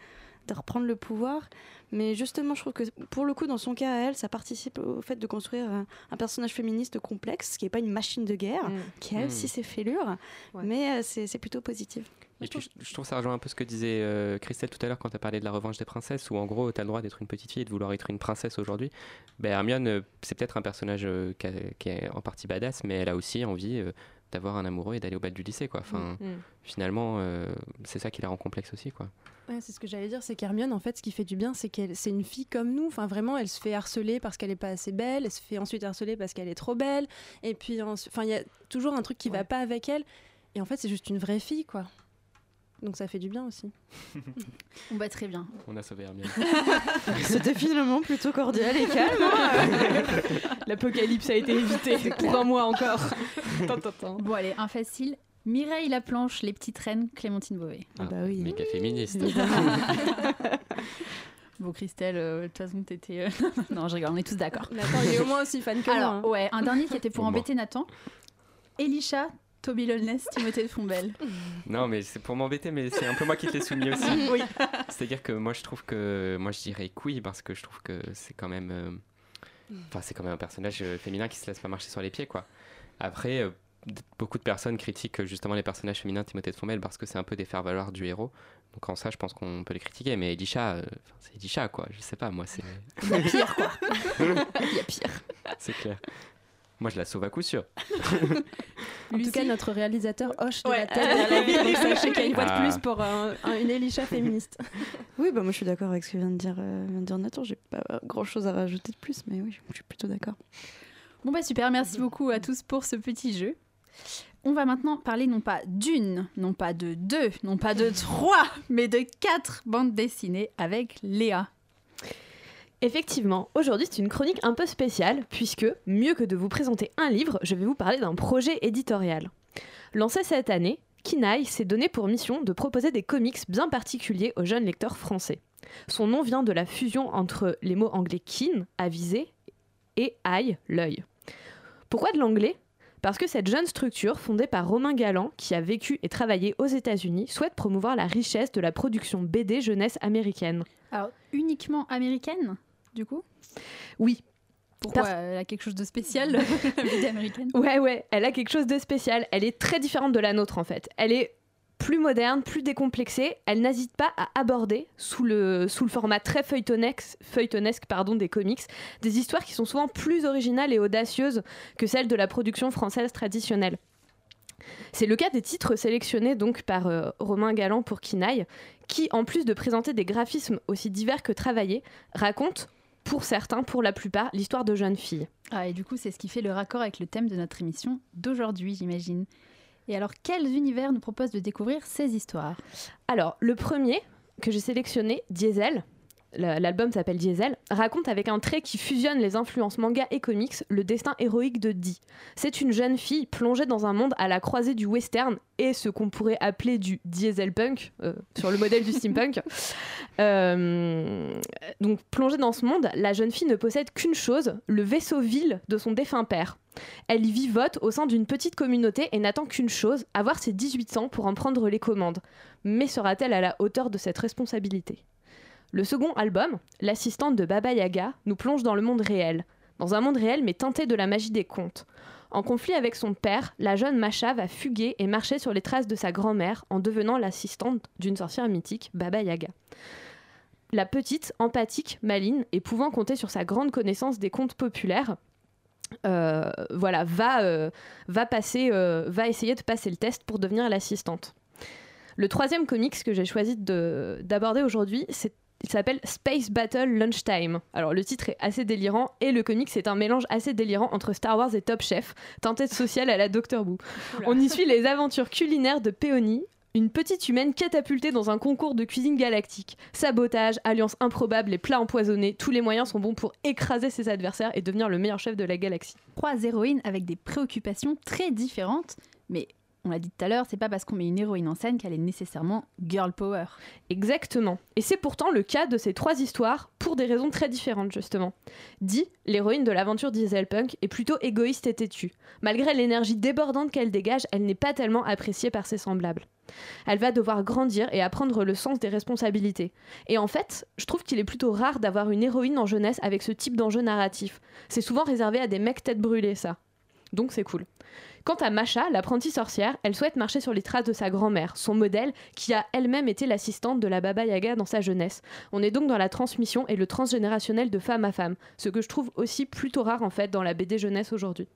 de reprendre le pouvoir. Mais justement, je trouve que pour le coup, dans son cas à elle, ça participe au fait de construire un, un personnage féministe complexe, qui n'est pas une machine de guerre, Mm. qui a Mm. aussi ses fêlures, Ouais. mais euh, c'est plutôt positif. Et puis, je, trouve ça rejoint un peu ce que disait euh, Christelle tout à l'heure quand tu as parlé de la revanche des princesses, où en gros, tu as le droit d'être une petite fille et de vouloir être une princesse aujourd'hui. Ben, Hermione, euh, c'est peut-être un personnage euh, qui, a- qui est en partie badass, mais elle a aussi envie euh, d'avoir un amoureux et d'aller au bal du lycée. Quoi. Enfin, Mm. Finalement, euh, c'est ça qui la rend complexe aussi. Quoi. Ouais, c'est ce que j'allais dire, c'est qu'Hermione, en fait, ce qui fait du bien, c'est qu'elle, c'est une fille comme nous. Enfin, vraiment, elle se fait harceler parce qu'elle est pas assez belle, elle se fait ensuite harceler parce qu'elle est trop belle, et puis, enfin, il y a toujours un truc qui va Ouais. pas avec elle. Et en fait, c'est juste une vraie fille, quoi. Donc ça fait du bien aussi. On va très bien. On a sauvé Hermione. C'était finalement plutôt cordial et calme. L'apocalypse a été évité pour un mois encore. Tant, tant, tant. Bon, allez, un facile. Mireille Laplanche, Les Petites Reines, Clémentine Beauvais. Ah bah oui. Méga féministe. Bon, Christelle, euh, de toute façon, t'étais. euh, non, je rigole, on est tous d'accord. Nathan, il est au moins aussi fan que moi. Alors, hein. ouais, un dernier qui était pour embêter Nathan. Elisha, Toby Lolness, Timothée de Fombelle. Non, mais c'est pour m'embêter, mais c'est un peu moi qui te l'ai soumis aussi. Oui. C'est-à-dire que moi, je trouve que. Moi, je dirais oui, parce que je trouve que c'est quand même. Enfin, c'est quand même un personnage euh, féminin qui se laisse pas marcher sur les pieds, quoi. Après, euh, beaucoup de personnes critiquent euh, justement les personnages féminins de Timothée de Fombelle parce que c'est un peu des faire-valoir du héros. Donc, en ça, je pense qu'on peut les critiquer. Mais Elisha, euh, enfin, c'est Elisha, quoi. Je sais pas, moi, c'est. Il y a pire, quoi. Il y a pire. c'est clair. Moi, je la sauve à coup sûr. En Lucie tout cas, notre réalisateur hoche de Ouais. la tête derrière la donc sachez qu'il y a une fois Ah. de plus pour un- un- une Elisha féministe. Oui, bah moi je suis d'accord avec ce que vient de dire, euh, vient de dire Nathan. J'ai pas grand chose à rajouter de plus, mais oui, je suis plutôt d'accord. Bon, bah super, merci beaucoup à tous pour ce petit jeu. On va maintenant parler non pas d'une, non pas de deux, non pas de trois, mais de quatre bandes dessinées avec Léa. Effectivement, aujourd'hui c'est une chronique un peu spéciale puisque, mieux que de vous présenter un livre, je vais vous parler d'un projet éditorial. Lancé cette année, Kinaï s'est donné pour mission de proposer des comics bien particuliers aux jeunes lecteurs français. Son nom vient de la fusion entre les mots anglais kin, avisé, et eye, l'œil. Pourquoi de l'anglais? Parce que cette jeune structure, fondée par Romain Galland, qui a vécu et travaillé aux États-Unis, souhaite promouvoir la richesse de la production BD jeunesse américaine. Alors, uniquement américaine, du coup? Oui, Pourquoi Parce- Elle a quelque chose de spécial, la BD américaine Ouais, ouais, elle a quelque chose de spécial. Elle est très différente de la nôtre en fait. Elle est plus moderne, plus décomplexée. Elle n'hésite pas à aborder, sous le, sous le format très feuilletonesque, feuilletonesque pardon, des comics, des histoires qui sont souvent plus originales et audacieuses que celles de la production française traditionnelle. C'est le cas des titres sélectionnés donc par euh, Romain Galland pour Kinaï, qui, en plus de présenter des graphismes aussi divers que travaillés, racontent, pour certains, pour la plupart, l'histoire de jeunes filles. Ah, et du coup, c'est ce qui fait le raccord avec le thème de notre émission d'aujourd'hui, j'imagine. Et alors, quels univers nous proposent de découvrir ces histoires? Alors, le premier que j'ai sélectionné, Diesel, l'album s'appelle Diesel, raconte avec un trait qui fusionne les influences manga et comics le destin héroïque de Dee. C'est une jeune fille plongée dans un monde à la croisée du western et ce qu'on pourrait appeler du diesel punk, euh, sur le modèle du steampunk. Euh, donc, plongée dans ce monde, la jeune fille ne possède qu'une chose, le vaisseau vil de son défunt père. Elle y vivote au sein d'une petite communauté et n'attend qu'une chose, avoir ses 18 ans pour en prendre les commandes mais sera-t-elle à la hauteur de cette responsabilité? Le second album, L'assistante de Baba Yaga, nous plonge dans le monde réel, dans un monde réel mais teinté de la magie des contes. En conflit avec son père, la jeune Masha va fuguer et marcher sur les traces de sa grand-mère en devenant l'assistante d'une sorcière mythique, Baba Yaga. la petite, empathique, maligne et pouvant compter sur sa grande connaissance des contes populaires, euh, va, euh, euh, va essayer de passer le test pour devenir l'assistante. Le troisième comics que j'ai choisi de- d'aborder aujourd'hui, c'est il s'appelle Space Battle Lunchtime. Alors le titre est assez délirant et le comics c'est un mélange assez délirant entre Star Wars et Top Chef, tentette sociale à la Doctor Who. On y suit les aventures culinaires de Peony, une petite humaine catapultée dans un concours de cuisine galactique. Sabotage, alliance improbable et plats empoisonnés, tous les moyens sont bons pour écraser ses adversaires et devenir le meilleur chef de la galaxie. Trois héroïnes avec des préoccupations très différentes, mais on l'a dit tout à l'heure, c'est pas parce qu'on met une héroïne en scène qu'elle est nécessairement girl power. Exactement. Et c'est pourtant le cas de ces trois histoires pour des raisons très différentes, justement. Dee, l'héroïne de l'aventure Dieselpunk, est plutôt égoïste et têtue. Malgré l'énergie débordante qu'elle dégage, elle n'est pas tellement appréciée par ses semblables. Elle va devoir grandir et apprendre le sens des responsabilités. Et en fait, je trouve qu'il est plutôt rare d'avoir une héroïne en jeunesse avec ce type d'enjeu narratif. C'est souvent réservé à des mecs tête brûlée, ça. Donc c'est cool. Quant à Masha, l'apprentie sorcière, elle souhaite marcher sur les traces de sa grand-mère, son modèle, qui a elle-même été l'assistante de la Baba Yaga dans sa jeunesse. On est donc dans la transmission et le transgénérationnel de femme à femme, ce que je trouve aussi plutôt rare en fait dans la BD jeunesse aujourd'hui.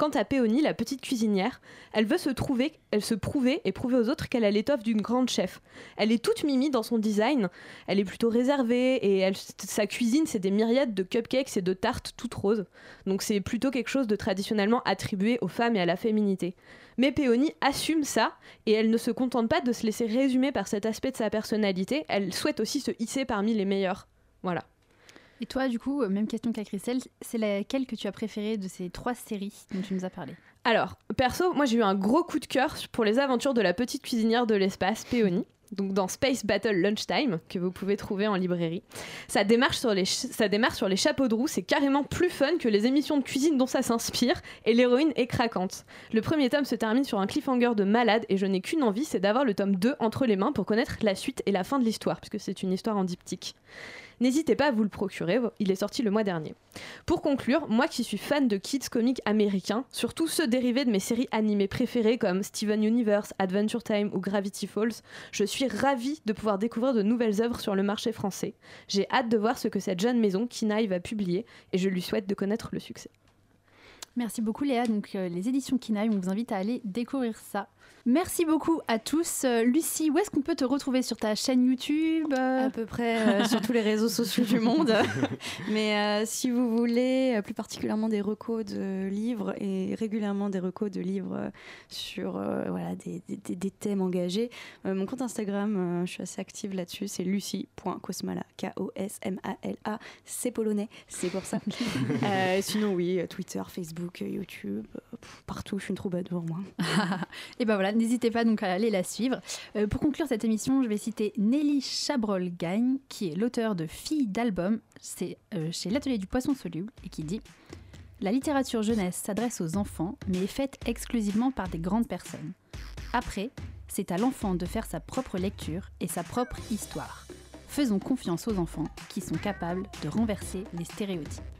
Quant à Péonie, la petite cuisinière, elle veut se trouver, elle se prouver et prouver aux autres qu'elle a l'étoffe d'une grande chef. Elle est toute mimi dans son design, elle est plutôt réservée et sa cuisine c'est des myriades de cupcakes et de tartes toutes roses. Donc c'est plutôt quelque chose de traditionnellement attribué aux femmes et à la féminité. Mais Péonie assume ça et elle ne se contente pas de se laisser résumer par cet aspect de sa personnalité, elle souhaite aussi se hisser parmi les meilleurs. Voilà. Et toi, du coup, euh, même question qu'à Christelle, c'est laquelle que tu as préférée de ces trois séries dont tu nous as parlé? Alors, perso, moi j'ai eu un gros coup de cœur pour les aventures de la petite cuisinière de l'espace, Péonie. Donc dans Space Battle Lunchtime, que vous pouvez trouver en librairie. Ça démarre sur les, sur les chapeaux de roue, c'est carrément plus fun que les émissions de cuisine dont ça s'inspire, et l'héroïne est craquante. Le premier tome se termine sur un cliffhanger de malade, et je n'ai qu'une envie, c'est d'avoir le tome 2 entre les mains pour connaître la suite et la fin de l'histoire, puisque c'est une histoire en diptyque. N'hésitez pas à vous le procurer, il est sorti le mois dernier. Pour conclure, moi qui suis fan de kids comics américains, surtout ceux dérivés de mes séries animées préférées comme Steven Universe, Adventure Time ou Gravity Falls, je suis ravie de pouvoir découvrir de nouvelles œuvres sur le marché français. J'ai hâte de voir ce que cette jeune maison, Kinaï, va publier et je lui souhaite de connaître le succès. Merci beaucoup Léa. Donc euh, les éditions Kinaï, on vous invite à aller découvrir ça. Merci beaucoup à tous. Euh, Lucie, où est-ce qu'on peut te retrouver sur ta chaîne YouTube euh, à peu près sur tous les réseaux sociaux du monde. Mais si vous voulez plus particulièrement des recos de livres et régulièrement des recos de livres sur voilà, des, des- des- des thèmes engagés, mon compte Instagram, je suis assez active là-dessus, c'est lucie.kosmala, K-O-S-M-A-L-A, c'est polonais, c'est pour ça. Sinon oui, Twitter, Facebook, YouTube, euh, partout, je suis une troubadour moi. Et ben voilà, n'hésitez pas donc à aller la suivre. Euh, pour conclure cette émission, je vais citer Nelly Chabrol-Gagne, qui est l'auteur de Filles d'album, c'est euh, chez l'Atelier du Poisson Soluble, et qui dit La littérature jeunesse s'adresse aux enfants, mais est faite exclusivement par des grandes personnes. Après, c'est à l'enfant de faire sa propre lecture et sa propre histoire. Faisons confiance aux enfants qui sont capables de renverser les stéréotypes.